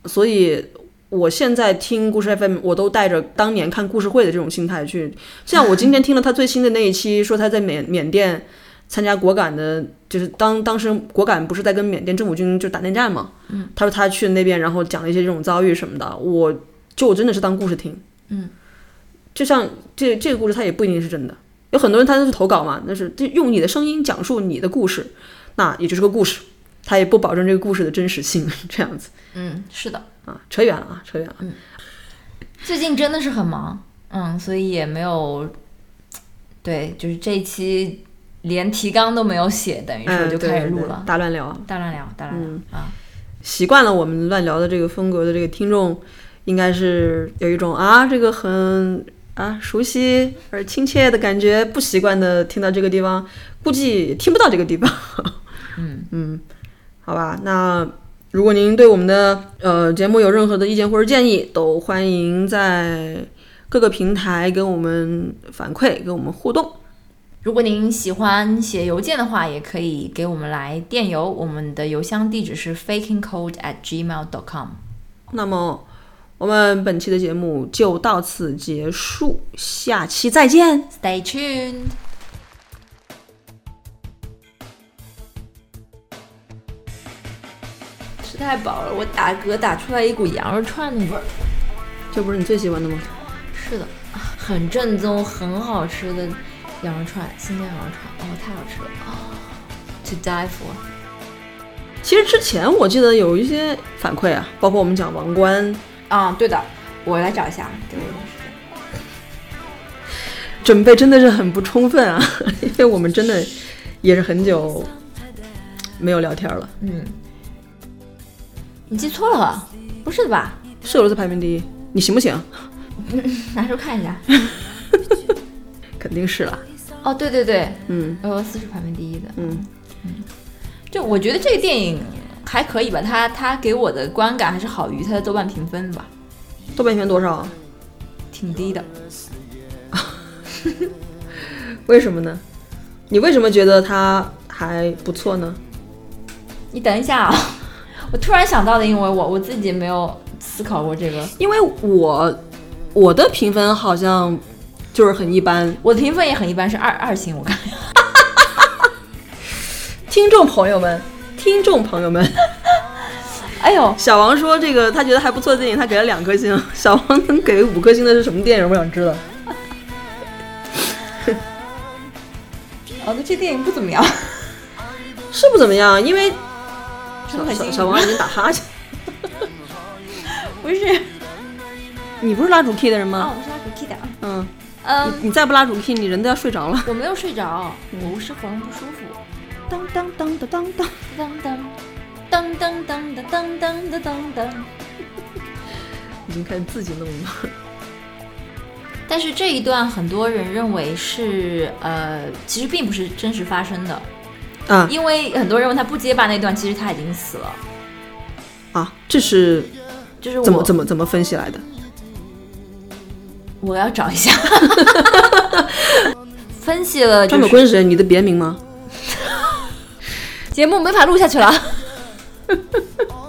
S1: 所以。我现在听故事 FM，我都带着当年看故事会的这种心态去。像我今天听了他最新的那一期，说他在缅缅甸参加果敢的，就是当当时果敢不是在跟缅甸政府军就打内战嘛？
S2: 嗯，
S1: 他说他去那边，然后讲了一些这种遭遇什么的，我就我真的是当故事听。
S2: 嗯，
S1: 就像这这个故事，它也不一定是真的。有很多人他都是投稿嘛，那是就用你的声音讲述你的故事，那也就是个故事，他也不保证这个故事的真实性，[laughs] 这样子。
S2: 嗯，是的。
S1: 啊，扯远了啊，扯远了。
S2: 嗯，最近真的是很忙，嗯，所以也没有，对，就是这一期连提纲都没有写，等于说就开始录了，
S1: 大乱聊，
S2: 大乱聊，大乱聊啊。
S1: 习惯了我们乱聊的这个风格的这个听众，应该是有一种啊，这个很啊熟悉而亲切的感觉。不习惯的听到这个地方，估计听不到这个地方。[laughs]
S2: 嗯
S1: 嗯，好吧，那。如果您对我们的呃节目有任何的意见或者建议，都欢迎在各个平台跟我们反馈，跟我们互动。
S2: 如果您喜欢写邮件的话，也可以给我们来电邮，我们的邮箱地址是 fakingcode at gmail dot com。
S1: 那么，我们本期的节目就到此结束，下期再见。
S2: Stay tuned。吃太饱了，我打嗝打出来一股羊肉串的味儿。
S1: 这不是你最喜欢的吗？
S2: 是的，很正宗、很好吃的羊肉串，新疆羊肉串，哦，太好吃了啊、t o die for。
S1: 其实之前我记得有一些反馈啊，包括我们讲王冠，
S2: 啊，对的，我来找一下，给我一点时间。
S1: 准备真的是很不充分啊，[laughs] 因为我们真的也是很久没有聊天了。
S2: 嗯，你记错了，不是的吧？
S1: 是俄罗斯排名第一，你行不行？[laughs]
S2: 拿出看一下。[laughs]
S1: 肯定是了。
S2: 哦，对对对，
S1: 嗯
S2: 俄罗斯是排名第一的。
S1: 嗯，
S2: 就我觉得这个电影还可以吧，它它给我的观感还是好于它的豆瓣评分吧，
S1: 豆瓣评分多少？
S2: 挺低的。[laughs]
S1: 为什么呢？你为什么觉得它还不错呢？
S2: 你等一下啊，[laughs] 我突然想到的，因为我我自己没有思考过这个，
S1: 因为我我的评分好像就是很一般。
S2: 我的评分也很一般，是二二星，我看。[laughs]
S1: 听众朋友们，听众朋友们，[laughs]
S2: 哎呦，
S1: 小王说这个他觉得还不错的电影，他给了两颗星。小王能给五颗星的是什么电影？我想知道。[laughs]
S2: 哦，那这电影不怎么样，[laughs]
S1: 是不怎么样，因为小小王已经打哈欠。
S2: 不是，
S1: 你不是拉主 key 的人
S2: 啊，
S1: 吗？
S2: 我是拉主 key 的。
S1: 嗯，
S2: 嗯，
S1: 你再不拉主 key，你人都要睡着了。
S2: 我没有睡着，我是喉咙不舒服。
S1: 当当当当当当，
S2: 当当当当当当当当当。
S1: 已经开始自己弄了。
S2: 但是这一段很多人认为是呃，其实并不是真实发生的，
S1: 啊
S2: 因为很多人认为他不结巴那段其实他已经死了。
S1: 啊，这是
S2: 就是
S1: 怎么怎么怎么分析来的？
S2: 我要找一下，分析了就是
S1: 张美坤是谁？你的别名吗？
S2: 节目没法录下去了。[laughs]